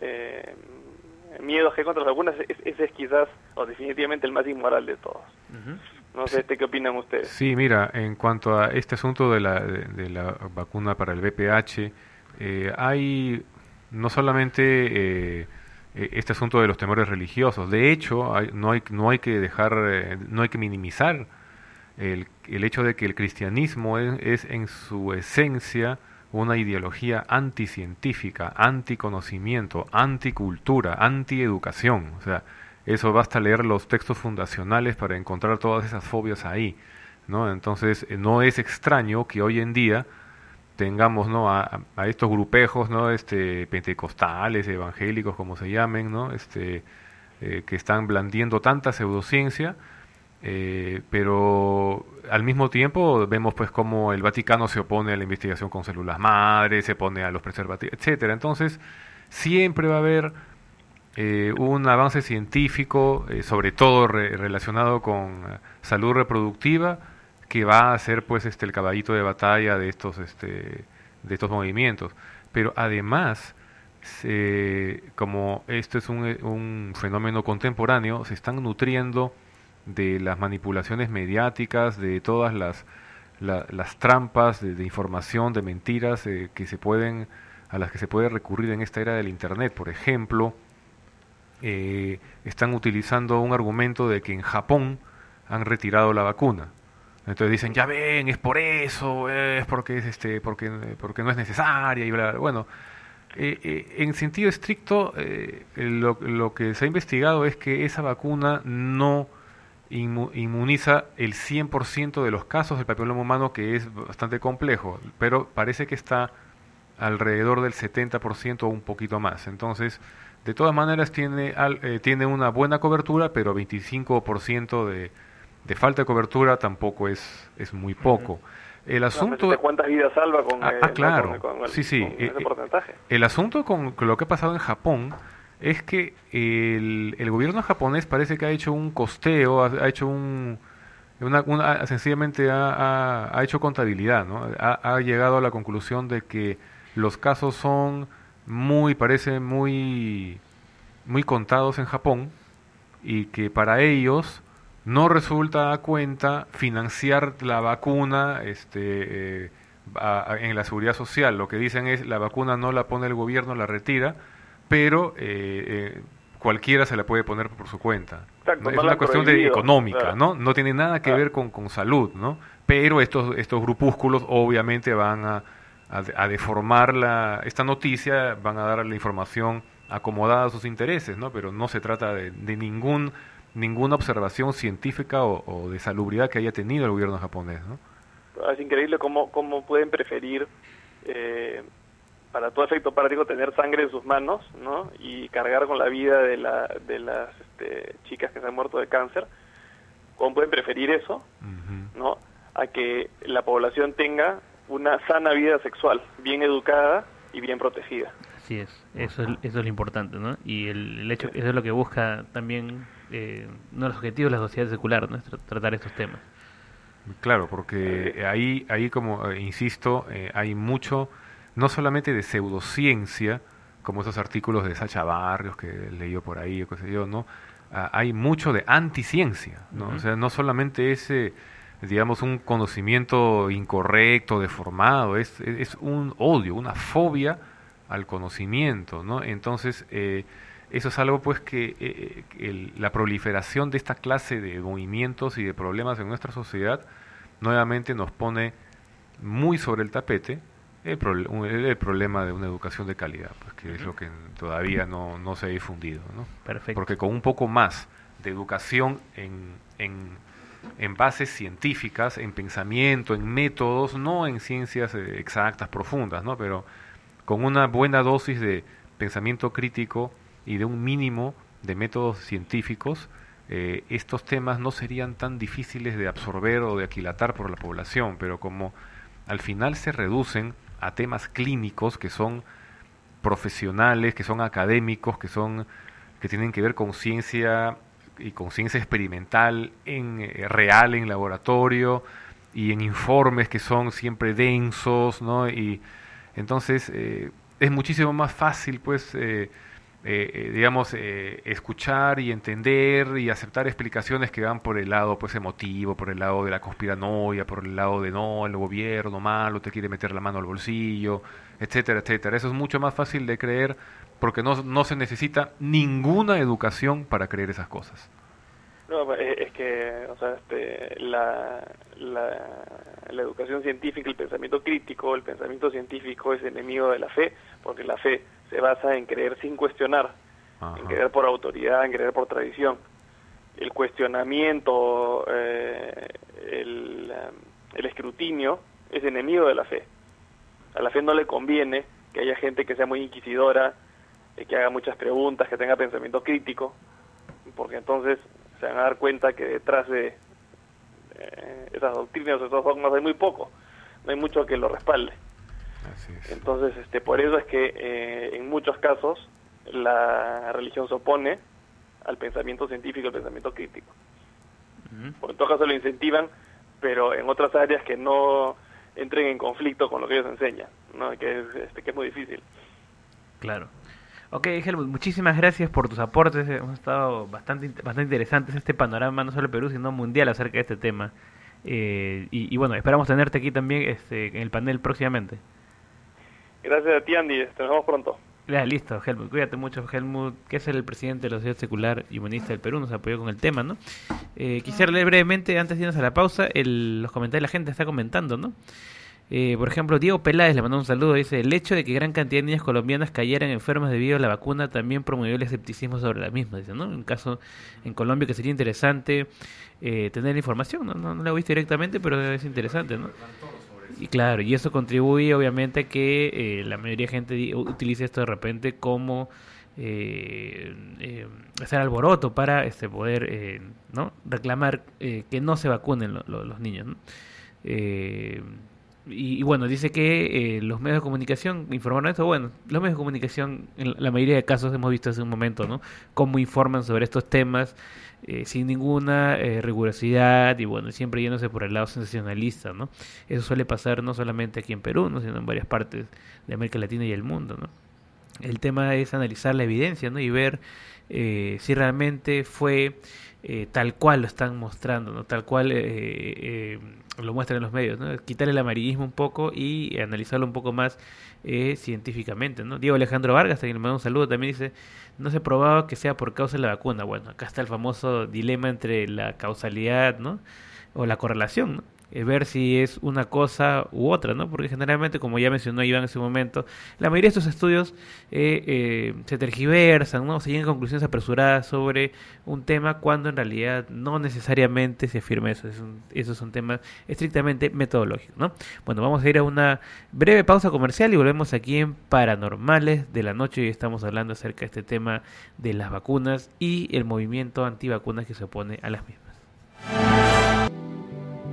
S18: eh, miedos que hay contra las vacunas, ese es quizás, o definitivamente, el más inmoral de todos. Uh -huh. No sé, ¿qué opinan ustedes?
S12: Sí, mira, en cuanto a este asunto de la, de, la vacuna para el VPH, eh, hay no solamente eh, este asunto de los temores religiosos, de hecho, hay, no, hay, no hay que dejar, eh, no hay que minimizar el, el, hecho de que el cristianismo es, es en su esencia una ideología anticientífica, anticonocimiento, anticultura, antieducación, o sea, eso basta leer los textos fundacionales para encontrar todas esas fobias ahí, ¿no? Entonces, no es extraño que hoy en día tengamos, ¿no? A, a estos grupejos, ¿no? Este, pentecostales, evangélicos, como se llamen, ¿no? Este, eh, que están blandiendo tanta pseudociencia, eh, pero al mismo tiempo vemos pues como el Vaticano se opone a la investigación con células madres, se opone a los preservativos, etcétera. Entonces, siempre va a haber eh, un avance científico, eh, sobre todo re relacionado con uh, salud reproductiva, que va a ser pues este el caballito de batalla de estos este de estos movimientos. Pero además, se, como esto es un, un, fenómeno contemporáneo, se están nutriendo de las manipulaciones mediáticas, de todas las, la, las trampas de, de, información, de mentiras eh, que se pueden a las que se puede recurrir en esta era del internet. Por ejemplo, eh, están utilizando un argumento de que en Japón han retirado la vacuna. Entonces dicen, ya ven, es por eso, es porque es este, porque, porque no es necesaria y bla. Bueno, eh, eh, en sentido estricto, eh, lo, lo, que se ha investigado es que esa vacuna no inmuniza el 100% de los casos del papiloma humano, que es bastante complejo, pero parece que está alrededor del 70% o un poquito más. Entonces, de todas maneras tiene, eh, tiene una buena cobertura, pero 25% de, de falta de cobertura tampoco es, es muy poco. El asunto...
S18: No, ¿Cuántas vidas salva con,
S12: ah,
S18: eh,
S12: ah, claro.
S18: con, con el,
S12: sí, sí.
S18: ese
S12: eh,
S18: porcentaje?
S12: El asunto con, lo que ha pasado en Japón es que el, el, gobierno japonés parece que ha hecho un costeo, ha, ha hecho un... Una, una, sencillamente ha, ha, ha, hecho contabilidad, ¿no? Ha, ha llegado a la conclusión de que los casos son muy, parece muy, muy contados en Japón y que para ellos no resulta a cuenta financiar la vacuna este, eh, a, a, en la seguridad social. Lo que dicen es la vacuna no la pone el gobierno, la retira, pero eh, eh, cualquiera se la puede poner por su cuenta.
S18: Exacto,
S12: es una cuestión de económica, claro. ¿no? No tiene nada que claro. ver con, con salud, ¿no? Pero estos, estos grupúsculos obviamente van a, a, a deformar la, esta noticia, van a dar la información acomodada a sus intereses, ¿no? Pero no se trata de, de ningún ninguna observación científica o, o, de salubridad que haya tenido el gobierno japonés, ¿no?
S18: Es increíble cómo, cómo pueden preferir, eh, para todo efecto práctico, tener sangre en sus manos, ¿no? Y cargar con la vida de, la, de las este, chicas que se han muerto de cáncer. ¿Cómo pueden preferir eso, uh -huh. ¿no? A que la población tenga una sana vida sexual, bien educada y bien protegida.
S2: Así es, eso es, eso es lo importante, ¿no? Y el, el hecho, eso es lo que busca también eh, uno de los objetivos de la sociedad secular, ¿no? Es tratar estos temas.
S12: Claro, porque ahí, ahí como eh, insisto, eh, hay mucho, no solamente de pseudociencia, como esos artículos de Sacha Barrios que leí por ahí, o qué sé yo, ¿no? ah, hay mucho de anticiencia, ¿no? O sea, no solamente ese digamos, un conocimiento incorrecto, deformado, es, es un odio, una fobia al conocimiento, ¿no? Entonces, eh, eso es algo pues que eh, la proliferación de esta clase de movimientos y de problemas en nuestra sociedad nuevamente nos pone muy sobre el tapete el, el problema de una educación de calidad, pues que es lo que todavía no, no se ha difundido, ¿no?
S2: Perfecto.
S12: Porque con un poco más de educación en, en, en bases científicas, en pensamiento, en métodos, no en ciencias eh, exactas, profundas, ¿no? Pero con una buena dosis de pensamiento crítico y de un mínimo de métodos científicos, eh, estos temas no serían tan difíciles de absorber o de aquilatar por la población, pero como al final se reducen a temas clínicos que son profesionales, que son académicos, que son que tienen que ver con ciencia y con ciencia experimental en eh, real en laboratorio y en informes que son siempre densos, ¿no? Y entonces eh, es muchísimo más fácil, pues, eh, eh, digamos, escuchar y entender y aceptar explicaciones que van por el lado, pues, emotivo, por el lado de la conspiranoia, por el lado de no, el gobierno malo te quiere meter la mano al bolsillo, etcétera, etcétera. Eso es mucho más fácil de creer porque no, no se necesita ninguna educación para creer esas cosas.
S18: No, pues, es que, o sea, este, la, la, educación científica, el pensamiento crítico, el pensamiento científico es enemigo de la fe, porque la fe se basa en creer sin cuestionar, en creer por autoridad, en creer por tradición. El cuestionamiento, eh, el, el escrutinio es enemigo de la fe. A la fe no le conviene que haya gente que sea muy inquisidora, que haga muchas preguntas, que tenga pensamiento crítico, porque entonces se van a dar cuenta que detrás de eh, esas doctrinas o esos dogmas hay muy poco, no hay mucho que lo respalde. Entonces, este, por eso es que eh, en muchos casos la religión se opone al pensamiento científico, al pensamiento crítico. Por en todo caso lo incentivan, pero en otras áreas que no entren en conflicto con lo que ellos enseñan, ¿no? que, es, este, que es muy difícil.
S2: Claro. Ok, Helmut, muchísimas gracias por tus aportes. Hemos estado bastante, bastante interesantes este panorama, no solo Perú, sino mundial acerca de este tema. Eh, y, bueno, esperamos tenerte aquí también este, en el panel próximamente.
S18: Gracias a ti, Andy. Te vemos pronto.
S2: Ya, listo, Helmut. Cuídate mucho, Helmut, que es el presidente de la Sociedad Secular y Humanista del Perú, nos apoyó con el tema, ¿no? Eh, quisiera leer brevemente, antes de irnos a la pausa, el, los comentarios la gente está comentando, ¿no? Eh, por ejemplo, Diego Peláez le mandó un saludo. Dice: El hecho de que gran cantidad de niñas colombianas cayeran enfermas debido a la vacuna también promovió el escepticismo sobre la misma. Dice, ¿no? Un caso en Colombia que sería interesante eh, tener información. ¿no? No, lo he visto directamente, pero es interesante, ¿no? Y claro, y eso contribuye obviamente a que eh, la mayoría de gente utilice esto de repente como hacer alboroto para este poder no reclamar que no se vacunen los niños. ¿no? Y, bueno, dice que eh, los medios de comunicación informaron esto. Bueno, los medios de comunicación, en la mayoría de casos hemos visto hace un momento, ¿no? Cómo informan sobre estos temas eh, sin ninguna eh, rigurosidad y bueno, siempre yéndose por el lado sensacionalista, ¿no? Eso suele pasar no solamente aquí en Perú, ¿no? Sino en varias partes de América Latina y el mundo, ¿no? El tema es analizar la evidencia, ¿no? Y ver si realmente fue tal cual lo están mostrando, ¿no? Tal cual lo muestran en los medios, ¿no? quitar el amarillismo un poco y analizarlo un poco más eh, científicamente. ¿no? Diego Alejandro Vargas, también le mando un saludo, también dice, no se ha probado que sea por causa de la vacuna. Bueno, acá está el famoso dilema entre la causalidad ¿no? o la correlación. ¿no? Eh, ver si es una cosa u otra, ¿no? Porque generalmente, como ya mencionó Iván en ese momento, la mayoría de estos estudios eh, eh, se tergiversan, ¿no? Se llegan a conclusiones apresuradas sobre un tema cuando en realidad no necesariamente se afirma eso. Es esos son temas estrictamente metodológicos, ¿no? Bueno, vamos a ir a una breve pausa comercial y volvemos aquí en Paranormales de la Noche y estamos hablando acerca de este tema de las vacunas y el movimiento antivacunas que se opone a las mismas.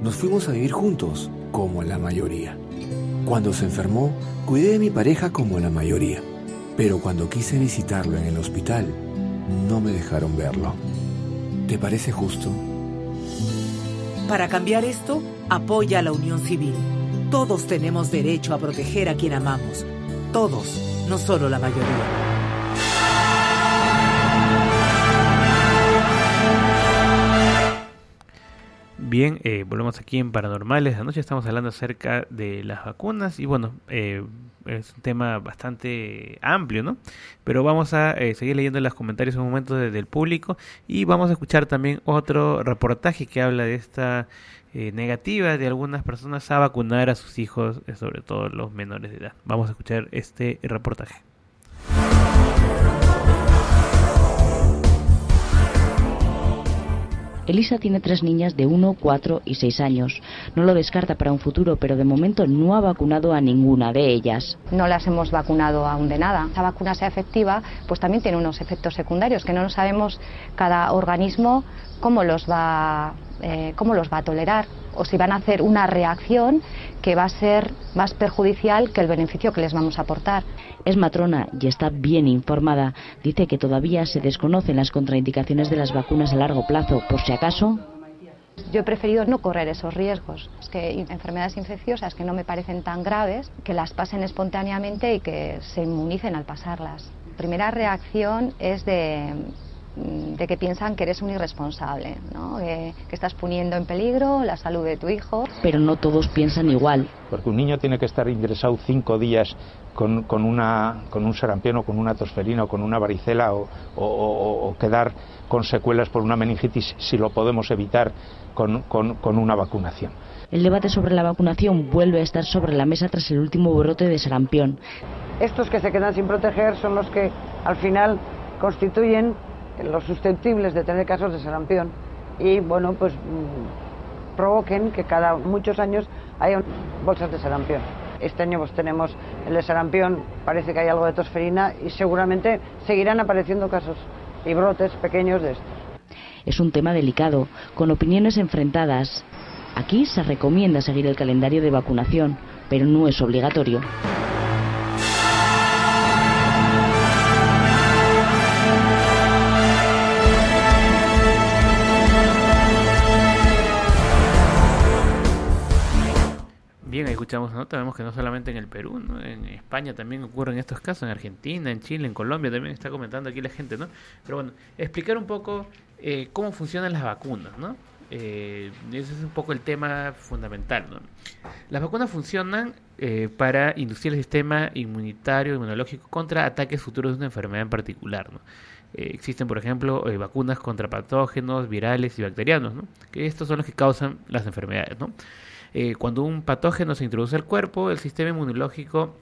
S10: Nos fuimos a vivir juntos, como la mayoría. Cuando se enfermó, cuidé de mi pareja como la mayoría. Pero cuando quise visitarlo en el hospital, no me dejaron verlo. ¿Te parece justo?
S11: Para cambiar esto, apoya a la unión civil. Todos tenemos derecho a proteger a quien amamos. Todos, no solo la mayoría.
S2: Bien, eh, volvemos aquí en Paranormales. Anoche estamos hablando acerca de las vacunas y bueno, eh, es un tema bastante amplio, ¿no? Pero vamos a eh, seguir leyendo los comentarios un momento del público y vamos a escuchar también otro reportaje que habla de esta eh, negativa de algunas personas a vacunar a sus hijos, eh, sobre todo los menores de edad. Vamos a escuchar este reportaje.
S19: Elisa tiene tres niñas de 1, 4 y 6 años. No lo descarta para un futuro, pero de momento no ha vacunado a ninguna de ellas.
S20: No las hemos vacunado aún de nada. Esa vacuna sea efectiva, pues también tiene unos efectos secundarios que no sabemos cada organismo cómo los va, eh, cómo los va a tolerar o si van a hacer una reacción que va a ser más perjudicial que el beneficio que les vamos a aportar.
S19: Es matrona y está bien informada. Dice que todavía se desconocen las contraindicaciones de las vacunas a largo plazo, por si acaso.
S20: Yo he preferido no correr esos riesgos. Es que enfermedades infecciosas que no me parecen tan graves, que las pasen espontáneamente y que se inmunicen al pasarlas. Primera reacción es de de que piensan que eres un irresponsable, ¿no? que, estás poniendo en peligro la salud de tu hijo.
S19: Pero no todos piensan igual.
S21: Porque un niño tiene que estar ingresado cinco días con, con, una, con un sarampión o con una tosferina o con una varicela o, o, quedar con secuelas por una meningitis si lo podemos evitar con, con una vacunación.
S19: El debate sobre la vacunación vuelve a estar sobre la mesa tras el último brote de sarampión.
S22: Estos que se quedan sin proteger son los que al final constituyen los susceptibles de tener casos de sarampión y bueno pues mm, provoquen que cada muchos años haya bolsas de sarampión. Este año pues tenemos el de sarampión, parece que hay algo de tosferina y seguramente seguirán apareciendo casos y brotes pequeños de esto.
S19: Es un tema delicado, con opiniones enfrentadas. Aquí se recomienda seguir el calendario de vacunación, pero no es obligatorio.
S2: Escuchamos nota, vemos que no solamente en el Perú, en España también ocurren estos casos, en Argentina, en Chile, en Colombia también está comentando aquí la gente, ¿no? Pero bueno, explicar un poco eh, cómo funcionan las vacunas, ¿no? Eh, ese es un poco el tema fundamental, ¿no? Las vacunas funcionan eh, para inducir el sistema inmunitario, inmunológico contra ataques futuros de una enfermedad en particular, ¿no? existen, por ejemplo, vacunas contra patógenos, virales y bacterianos, ¿no? Que estos son los que causan las enfermedades, ¿no? Eh, cuando un patógeno se introduce al cuerpo, el sistema inmunológico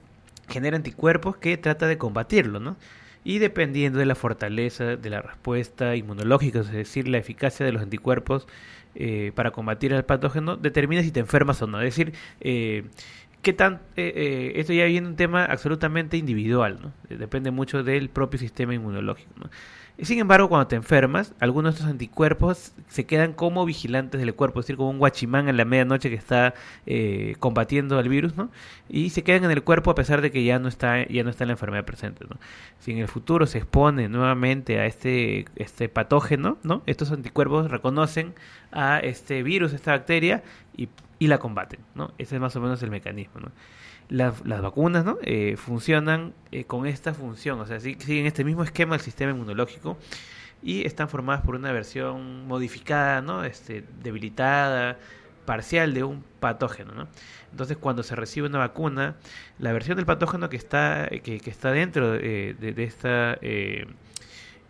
S2: genera anticuerpos que trata de combatirlo, ¿no? Y dependiendo de la fortaleza de la respuesta inmunológica, es decir, la eficacia de los anticuerpos eh, para combatir al patógeno, determina si te enfermas o no. Es decir, eh, ¿qué tan, esto ya viene un tema absolutamente individual, ¿no? Depende mucho del propio sistema inmunológico, ¿no? Sin embargo, cuando te enfermas, algunos de estos anticuerpos se quedan como vigilantes del cuerpo, es decir, como un guachimán en la medianoche que está eh, combatiendo al virus, ¿no? Y se quedan en el cuerpo a pesar de que ya no está, ya no está la enfermedad presente, ¿no? Si en el futuro se expone nuevamente a este, este patógeno, ¿no? Estos anticuerpos reconocen a este virus, esta bacteria, y, y la combaten, ¿no? Ese es más o menos el mecanismo, ¿no? las, vacunas ¿no? Eh, funcionan eh, con esta función, o sea, siguen este mismo esquema del sistema inmunológico y están formadas por una versión modificada, ¿no? este, debilitada, parcial de un patógeno. ¿no? Entonces, cuando se recibe una vacuna, la versión del patógeno que está, que, que está dentro de, de, esta...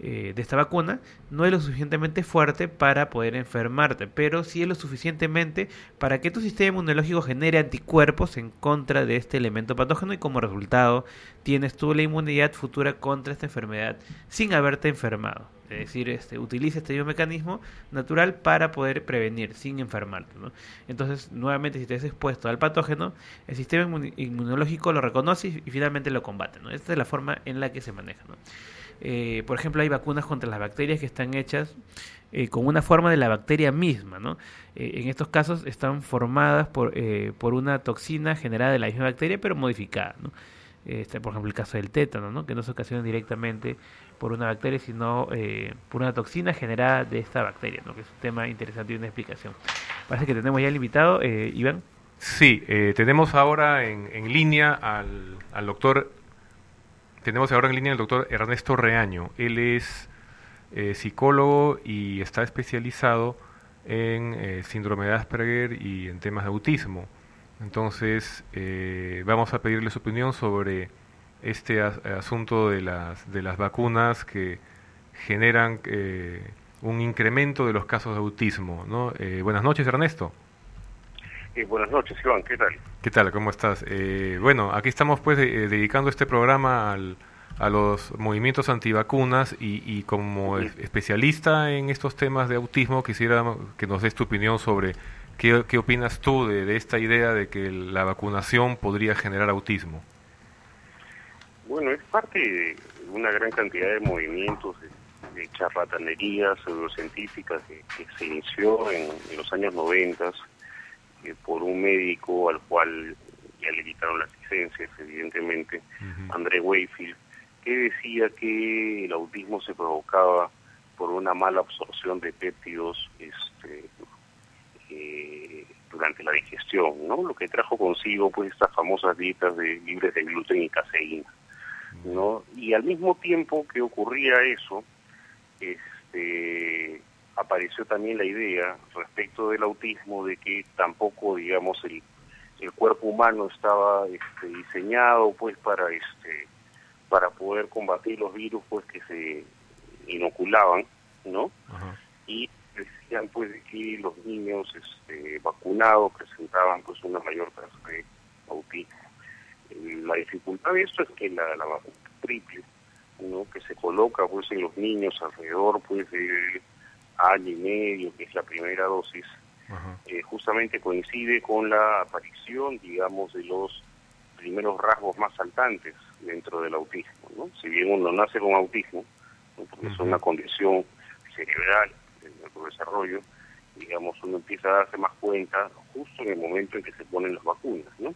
S2: Eh, de esta vacuna no es lo suficientemente fuerte para poder enfermarte, pero sí es lo suficientemente para que tu sistema inmunológico genere anticuerpos en contra de este elemento patógeno y como resultado tienes tú la inmunidad futura contra esta enfermedad sin haberte enfermado. Es decir, este, utiliza este mismo mecanismo natural para poder prevenir sin enfermarte. Entonces, nuevamente, si te has expuesto al patógeno, el sistema inmunológico lo reconoce y, finalmente lo combate. ¿no? Esta es la forma en la que se maneja. ¿no? Eh, por ejemplo, hay vacunas contra las bacterias que están hechas eh, con una forma de la bacteria misma, ¿no? Eh, en estos casos están formadas por, una toxina generada de la misma bacteria, pero modificada, ¿no? Este, por ejemplo, el caso del tétano, ¿no? Que no se ocasiona directamente por una bacteria, sino por una toxina generada de esta bacteria, ¿no? Que es un tema interesante y una explicación. Parece que tenemos ya el invitado, Iván.
S12: Sí, tenemos ahora en, línea al doctor tenemos ahora en línea el doctor Ernesto Reaño. Él es eh, psicólogo y está especializado en eh, síndrome de Asperger y en temas de autismo. Entonces, eh, vamos a pedirle su opinión sobre este asunto de las, de las vacunas que generan un incremento de los casos de autismo. buenas noches, Ernesto.
S23: Buenas noches, Iván, ¿qué tal?
S12: ¿Qué tal? ¿Cómo estás? bueno, aquí estamos pues dedicando este programa al, a los movimientos antivacunas y, y como especialista en estos temas de autismo quisiera que nos des tu opinión sobre qué, qué opinas tú de, esta idea de que la vacunación podría generar autismo.
S23: Bueno, es parte de una gran cantidad de movimientos de, charlatanería pseudocientífica que, que se inició en, los años 90 eh, por un médico al cual ya le quitaron las licencias, evidentemente, André Wayfield, decía que el autismo se provocaba por una mala absorción de péptidos este, eh, durante la digestión, ¿no? Lo que trajo consigo pues estas famosas dietas de libres de gluten y caseína, ¿no? Y al mismo tiempo que ocurría eso, este apareció también la idea respecto del autismo de que tampoco, digamos, el, el cuerpo humano estaba este, diseñado pues para este para poder combatir los virus pues que se inoculaban, ¿no? Y decían pues que los niños este, vacunados presentaban pues una mayor tasa de autismo. La dificultad de esto es que la, la vacuna triple, ¿no? que se coloca pues en los niños alrededor pues de año y medio, que es la primera dosis, eh, justamente coincide con la aparición, digamos, de los primeros rasgos más saltantes dentro del autismo. ¿no? Si bien uno nace con autismo, porque es una condición cerebral en nuestro desarrollo, digamos, uno empieza a darse más cuenta justo en el momento en que se ponen las vacunas. ¿no?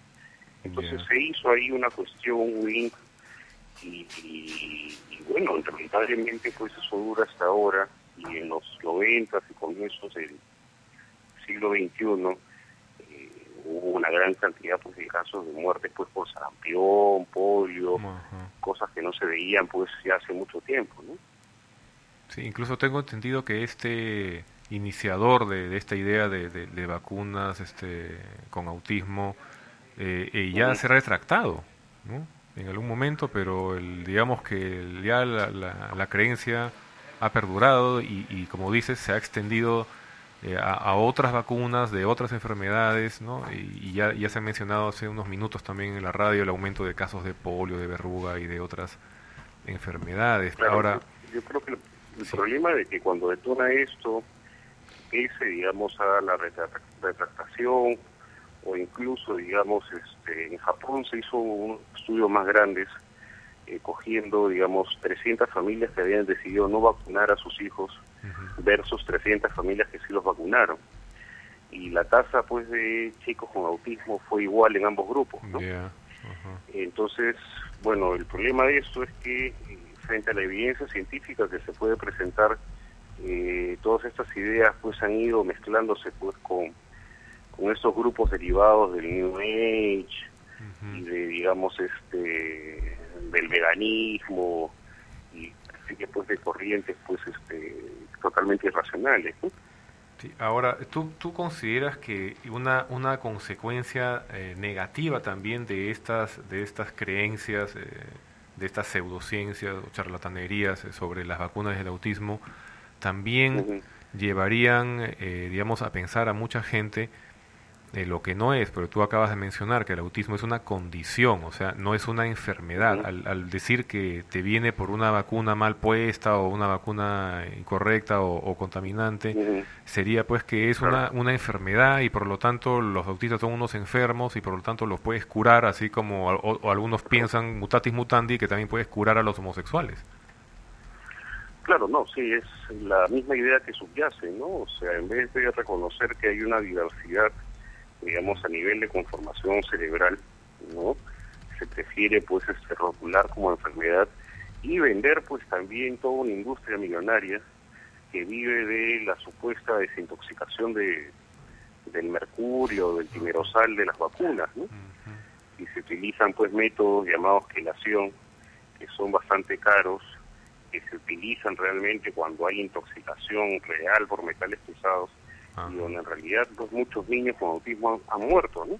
S23: Entonces se hizo ahí una cuestión win y, y, bueno, lamentablemente pues eso dura hasta ahora y en los 90 y comienzos del siglo XXI hubo una gran cantidad pues de casos de muerte pues por sarampión, polio, cosas que no se veían pues ya hace mucho tiempo, ¿no?
S12: Sí, incluso tengo entendido que este iniciador de, esta idea de, vacunas este con autismo eh, eh, ya se ha retractado, ¿no? En algún momento, pero el, digamos que ya la, la, creencia ha perdurado y, y como dices se ha extendido eh, a, otras vacunas de otras enfermedades, ¿no? Y, ya, ya se ha mencionado hace unos minutos también en la radio el aumento de casos de polio, de verruga y de otras enfermedades. Ahora,
S23: yo creo que el problema de que cuando detona esto, ese, digamos, a la retractación o incluso, digamos, este, en Japón se hizo un estudio más grandes eh, cogiendo, digamos, 300 familias que habían decidido no vacunar a sus hijos versus 300 familias que sí los vacunaron. Y la tasa pues de chicos con autismo fue igual en ambos grupos, ¿no? Entonces, bueno, el problema de esto es que eh, frente a la evidencia científica que se puede presentar, eh, todas estas ideas pues han ido mezclándose pues con, con estos grupos derivados del New Age y de digamos este del veganismo y así que pues de corrientes pues este totalmente irracionales.
S12: Sí, ahora, ¿tú, ¿tú consideras que una, una consecuencia eh, negativa también de estas, de estas creencias, eh, de estas pseudociencias o charlatanerías eh, sobre las vacunas del autismo, también llevarían, digamos, a pensar a mucha gente lo que no es, pero tú acabas de mencionar que el autismo es una condición, o sea, no es una enfermedad. al, decir que te viene por una vacuna mal puesta o una vacuna incorrecta o, contaminante, sería pues que es una, una enfermedad y por lo tanto los autistas son unos enfermos y por lo tanto los puedes curar, así como o, algunos piensan mutatis mutandi que también puedes curar a los homosexuales.
S23: Claro, no, sí, es la misma idea que subyace, ¿no? O sea, en vez de reconocer que hay una diversidad digamos, a nivel de conformación cerebral, ¿no? Se prefiere, pues, este, rotular como enfermedad y vender, pues, también toda una industria millonaria que vive de la supuesta desintoxicación de, del mercurio, del timerosal de las vacunas, ¿no? Y se utilizan, pues, métodos llamados quelación, que son bastante caros, que se utilizan realmente cuando hay intoxicación real por metales pesados y donde en realidad pues, muchos niños con autismo han, han muerto, ¿no?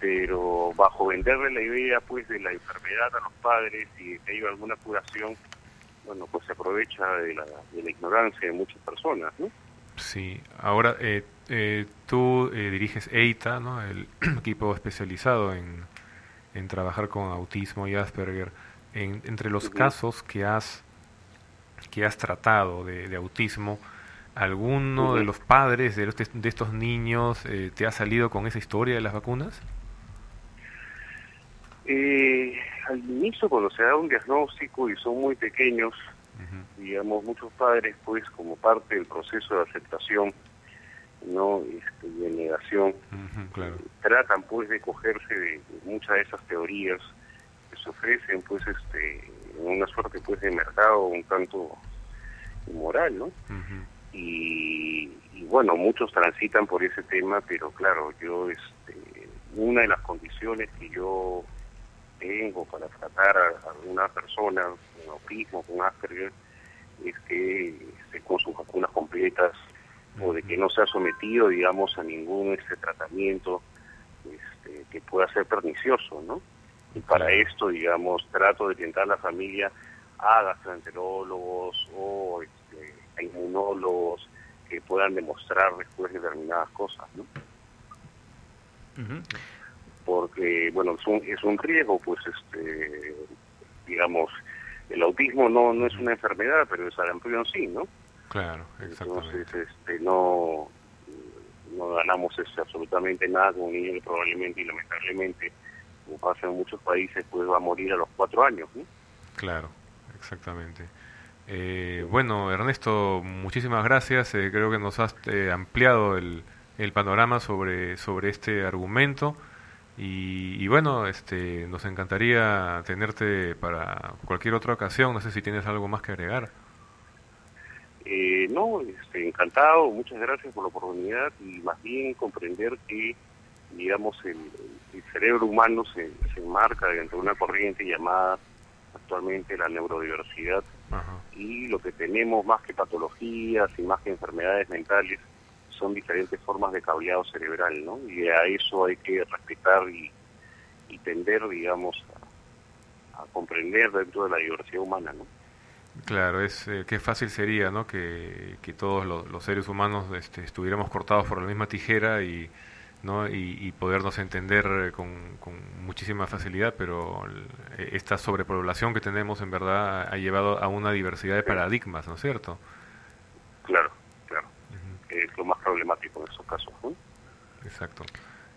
S23: Pero bajo venderle la idea pues de la enfermedad a los padres y de que hay alguna curación, bueno, pues se aprovecha de la, de la ignorancia de muchas personas, ¿no?
S12: Sí, ahora eh, eh, tú eh, diriges EITA, ¿no? el *clears throat* equipo especializado en, en, trabajar con autismo y Asperger. En, entre los casos que has, que has tratado de, de autismo, ¿alguno de los padres de, de estos niños te ha salido con esa historia de las vacunas?
S23: al inicio, cuando se da un diagnóstico y son muy pequeños, digamos, muchos padres, pues, como parte del proceso de aceptación, no este, de negación, tratan, pues, de cogerse de, muchas de esas teorías que se ofrecen, pues, este, en una suerte, pues, de mercado un tanto inmoral, ¿no? Y, y, bueno, muchos transitan por ese tema, pero claro, yo, este, una de las condiciones que yo tengo para tratar a, una persona con autismo, con Asperger, es que esté con sus vacunas completas o de que no sea sometido, digamos, a ningún este tratamiento este, que pueda ser pernicioso, ¿no? Y para esto, digamos, trato de que a la familia a gastroenterólogos o este, a inmunólogos que puedan demostrar después determinadas cosas, ¿no? Porque, bueno, es un, es un riesgo, pues, este, digamos, el autismo no no es una enfermedad, pero el sarampión sí, ¿no?
S12: Claro,
S23: exactamente. Entonces, este, no, no ganamos este, absolutamente nada con un niño que probablemente y lamentablemente, como pasa en muchos países, pues va a morir a los cuatro años, ¿no?
S12: Claro, exactamente. Eh, bueno, Ernesto, muchísimas gracias. Eh, creo que nos has eh, ampliado el, el panorama sobre, este argumento. Y, bueno, este, nos encantaría tenerte para cualquier otra ocasión. No sé si tienes algo más que agregar.
S23: Eh, no, este, encantado. Muchas gracias por la oportunidad y más bien comprender que, digamos, el, cerebro humano se, se enmarca dentro de una corriente llamada actualmente la neurodiversidad y lo que tenemos más que patologías y más que enfermedades mentales son diferentes formas de cableado cerebral, ¿no? Y a eso hay que respetar y, tender, digamos, a, comprender dentro de la diversidad humana, ¿no?
S12: Claro, es eh, qué fácil sería, ¿no? Que, que todos los, seres humanos este, estuviéramos cortados por la misma tijera y, ¿no? Y, podernos entender con, con, muchísima facilidad, pero esta sobrepoblación que tenemos en verdad ha llevado a una diversidad de paradigmas, ¿no es cierto?
S23: Claro es lo más problemático en esos casos.
S12: Exacto.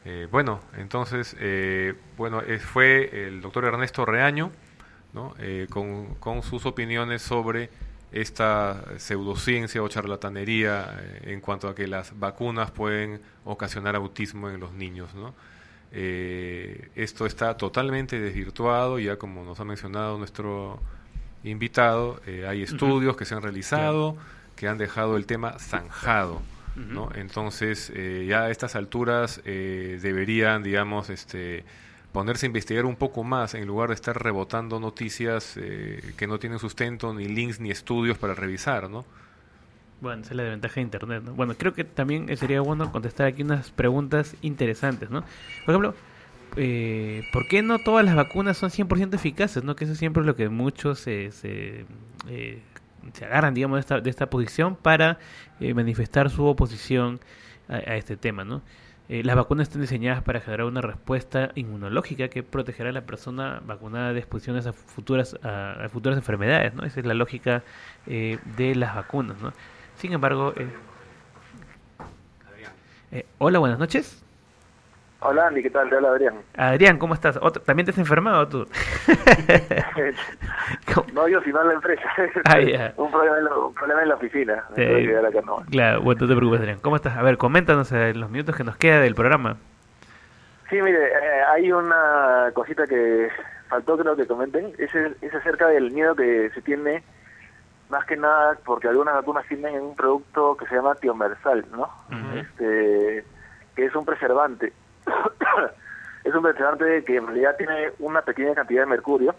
S12: Eh, bueno, entonces, eh, bueno, eh, fue el doctor Ernesto Reaño, ¿no? con, con, sus opiniones sobre esta pseudociencia o charlatanería en cuanto a que las vacunas pueden ocasionar autismo en los niños, ¿no? esto está totalmente desvirtuado, ya como nos ha mencionado nuestro invitado, hay estudios que se han realizado que han dejado el tema zanjado. ¿no? Entonces, eh, ya a estas alturas eh, deberían, digamos, este, ponerse a investigar un poco más en lugar de estar rebotando noticias eh, que no tienen sustento, ni links, ni estudios para revisar, ¿no?
S2: Bueno, esa es la desventaja de Internet, ¿no? Bueno, creo que también sería bueno contestar aquí unas preguntas interesantes, ¿no? Por ejemplo, ¿por qué no todas las vacunas son 100% eficaces, no? Que eso siempre es lo que muchos se, se se agarran, digamos, de esta, de esta posición para eh, manifestar su oposición a, este tema, ¿no? Eh, las vacunas están diseñadas para generar una respuesta inmunológica que protegerá a la persona vacunada de exposiciones a futuras, a, futuras enfermedades, ¿no? Esa es la lógica eh, de las vacunas, ¿no? Sin embargo, hola, buenas noches.
S24: Hola Andy, ¿qué tal? Te habla Adrián.
S2: Adrián, ¿cómo estás? ¿También te has enfermado tú? *laughs*
S24: no yo, sino en la empresa. Ah, *laughs* un, problema en un, problema en la oficina.
S2: Claro, bueno, no te preocupes Adrián. ¿Cómo estás? A ver, coméntanos en los minutos que nos queda del programa.
S24: Sí, mire, eh, hay una cosita que faltó creo que comenten. Es, es acerca del miedo que se tiene, más que nada porque algunas vacunas tienen un producto que se llama tiomersal, ¿no? este que es un preservante *coughs* es un preservante que en realidad tiene una pequeña cantidad de mercurio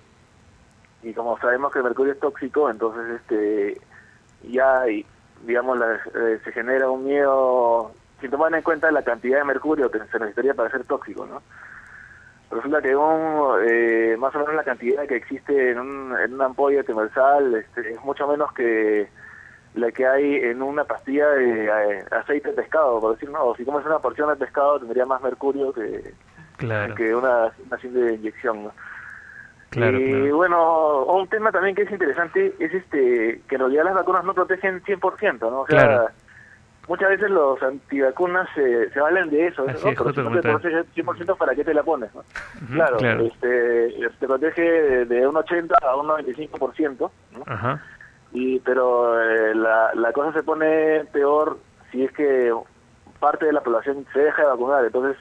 S24: y como sabemos que el mercurio es tóxico, entonces este ya digamos, eh, se genera un miedo sin tomar en cuenta la cantidad de mercurio que se necesitaría para ser tóxico, ¿no? Resulta que un, eh, más o menos la cantidad que existe en, un, en una ampolla universal este, es mucho menos que la que hay en una pastilla de eh, aceite de pescado, por decir, no, si comes una porción de pescado tendría más mercurio que, que una, una simple inyección, ¿no? y bueno, un tema también que es interesante es este que en realidad las vacunas no protegen 100%, ¿no? O sea, muchas veces los antivacunas se, se valen de eso, ¿no? Pero si no te protege 100%, ¿para qué te la pones? ¿no? claro, Este, te protege de un 80 a un 95%, ¿no? Ajá. Y, pero eh, la, la cosa se pone peor si es que parte de la población se deja de vacunar. Entonces,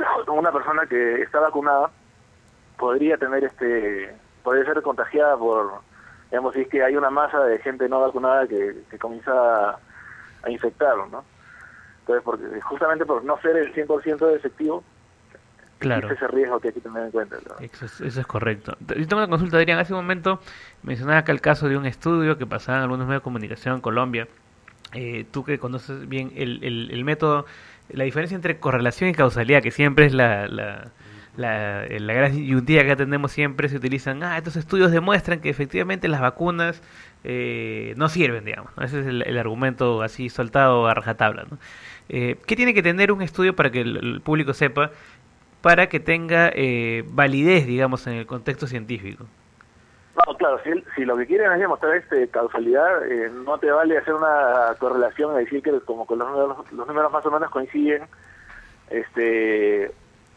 S24: *clears throat* una persona que está vacunada podría tener este podría ser contagiada por digamos si es que hay una masa de gente no vacunada que, comienza a, infectarlo no entonces porque justamente por no ser el 100% de efectivo
S2: Claro.
S24: ese riesgo que hay que tener en cuenta.
S2: Eso, es, eso, es, correcto. Yo tengo una consulta, Adrián. Hace un momento mencionaba acá el caso de un estudio que pasaba en algunos medios de comunicación en Colombia. Eh, tú que conoces bien el, el, el, método, la diferencia entre correlación y causalidad, que siempre es la, la, la, la gran disyuntiva que tenemos siempre se utilizan, ah, estos estudios demuestran que efectivamente las vacunas eh, no sirven, digamos. Ese es el, argumento así soltado a rajatabla. ¿no? Eh, ¿Qué tiene que tener un estudio para que el, público sepa, para que tenga eh, validez, digamos, en el contexto científico?
S24: No, claro, si, si lo que quieren es demostrar este, causalidad, eh, no te vale hacer una correlación y decir que como que los números, los números más o menos coinciden, este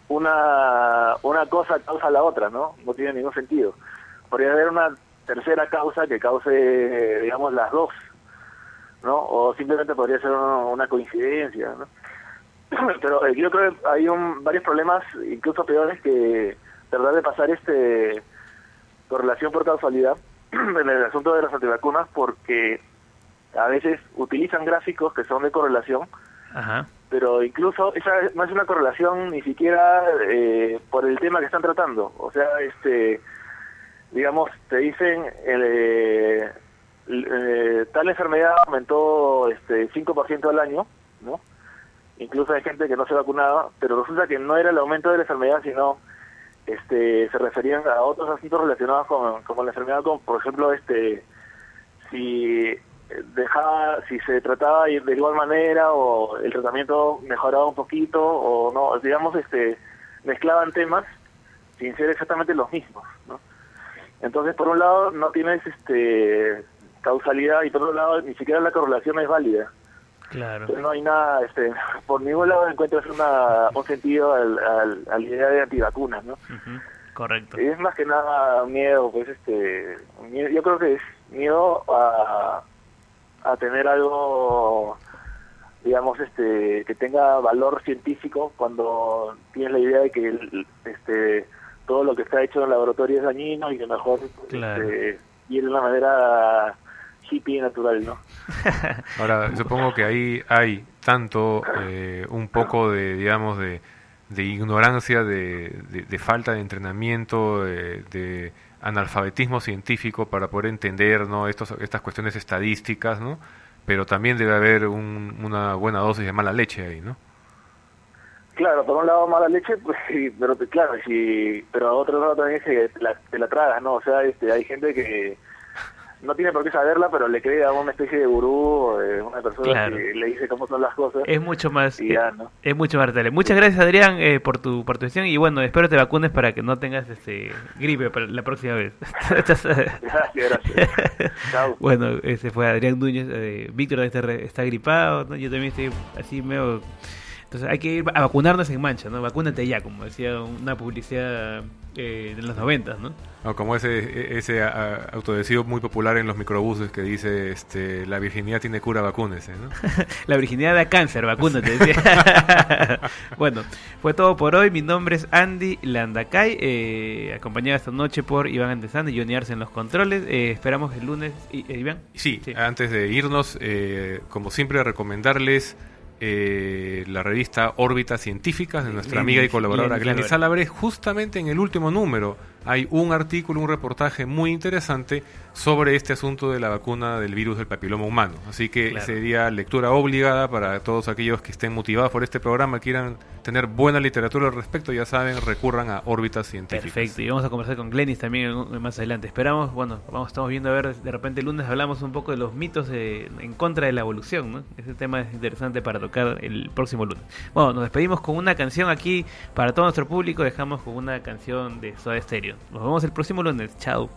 S24: una, una cosa causa la otra, ¿no? No tiene ningún sentido. Podría haber una tercera causa que cause, digamos, las dos, ¿no? O simplemente podría ser una, coincidencia, ¿no? *clears throat* Pero eh, yo creo que hay un, varios problemas, incluso peores, que tratar de pasar este correlación por causalidad *clears throat* en el asunto de las antivacunas, porque a veces utilizan gráficos que son de correlación, Ajá pero incluso esa no es una correlación ni siquiera eh, por el tema que están tratando. O sea, este, digamos, te dicen eh, eh, tal enfermedad aumentó este 5% al año, ¿no? Incluso hay gente que no se vacunaba, pero resulta que no era el aumento de la enfermedad, sino este se referían a otros asuntos relacionados con, con la enfermedad, como por ejemplo, este si dejaba, si se trataba de igual manera o el tratamiento mejoraba un poquito o no, digamos, este, mezclaban temas sin ser exactamente los mismos, ¿no? Entonces, por un lado, no tienes este causalidad y por otro lado, ni siquiera la correlación es válida.
S2: Claro.
S24: no hay nada, este, *laughs* por ningún lado encuentras una, un sentido al, al, a la idea de antivacunas, ¿no?
S2: Correcto.
S24: Y es más que nada miedo, pues, este, yo creo que es miedo a, a tener algo digamos este que tenga valor científico cuando tienes la idea de que este todo lo que está hecho en el laboratorio es dañino y que mejor este, y de una manera hippie natural no *laughs*
S12: ahora supongo que ahí hay tanto eh, un poco de digamos de, de ignorancia de, de, falta de entrenamiento de analfabetismo científico para poder entender ¿no? Estos, estas cuestiones estadísticas, ¿no? pero también debe haber una buena dosis de mala leche ahí, ¿no?
S24: Claro, por un lado mala leche, pues sí, pero claro, sí, pero a otro lado también es que te la, te la tragas, ¿no? O sea, este, hay gente que no tiene por qué saberla, pero le cree a una especie de gurú de una persona que le dice cómo son las cosas.
S2: Es mucho más, eh, es mucho más tele. Muchas gracias Adrián eh, por tu participación y bueno, espero te vacunes para que no tengas este gripe para la próxima vez. *laughs*
S24: gracias, gracias. Chao. *laughs*
S2: Bueno, ese fue Adrián Núñez, eh, Víctor está, está gripado, yo también estoy así medio... Entonces hay que ir a vacunarnos en mancha, ¿no? Vacúnate ya, como decía una publicidad eh, de los noventas, ¿no?
S12: O como ese, ese autodecido muy popular en los microbuses que dice, este, la virginidad tiene cura, vacúnese, ¿no? *laughs*
S2: la virginidad da cáncer, vacúnate. *laughs* *laughs* bueno, fue todo por hoy. Mi nombre es Andy Landacay, eh, acompañado esta noche por Iván Antesán y Johnny Arce en los controles. Eh, esperamos el lunes. ¿Y, Iván?
S12: Sí, sí, antes de irnos, como siempre, recomendarles eh, la revista Órbitas Científicas de nuestra amiga y colaboradora Glenny Salabre, justamente en el último número hay un artículo, un reportaje muy interesante sobre este asunto de la vacuna del virus del papiloma humano. Así que sería lectura obligada para todos aquellos que estén motivados por este programa, quieran tener buena literatura al respecto, ya saben, recurran a órbitas científicas.
S2: Perfecto, y vamos a conversar con Glenis también más adelante. Esperamos, bueno, vamos, estamos viendo a ver, de repente el lunes hablamos un poco de los mitos en contra de la evolución, ¿no? Ese tema es interesante para tocar el próximo lunes. Bueno, nos despedimos con una canción aquí para todo nuestro público, dejamos con una canción de Soda Stereo. Nos vemos el próximo lunes, chao.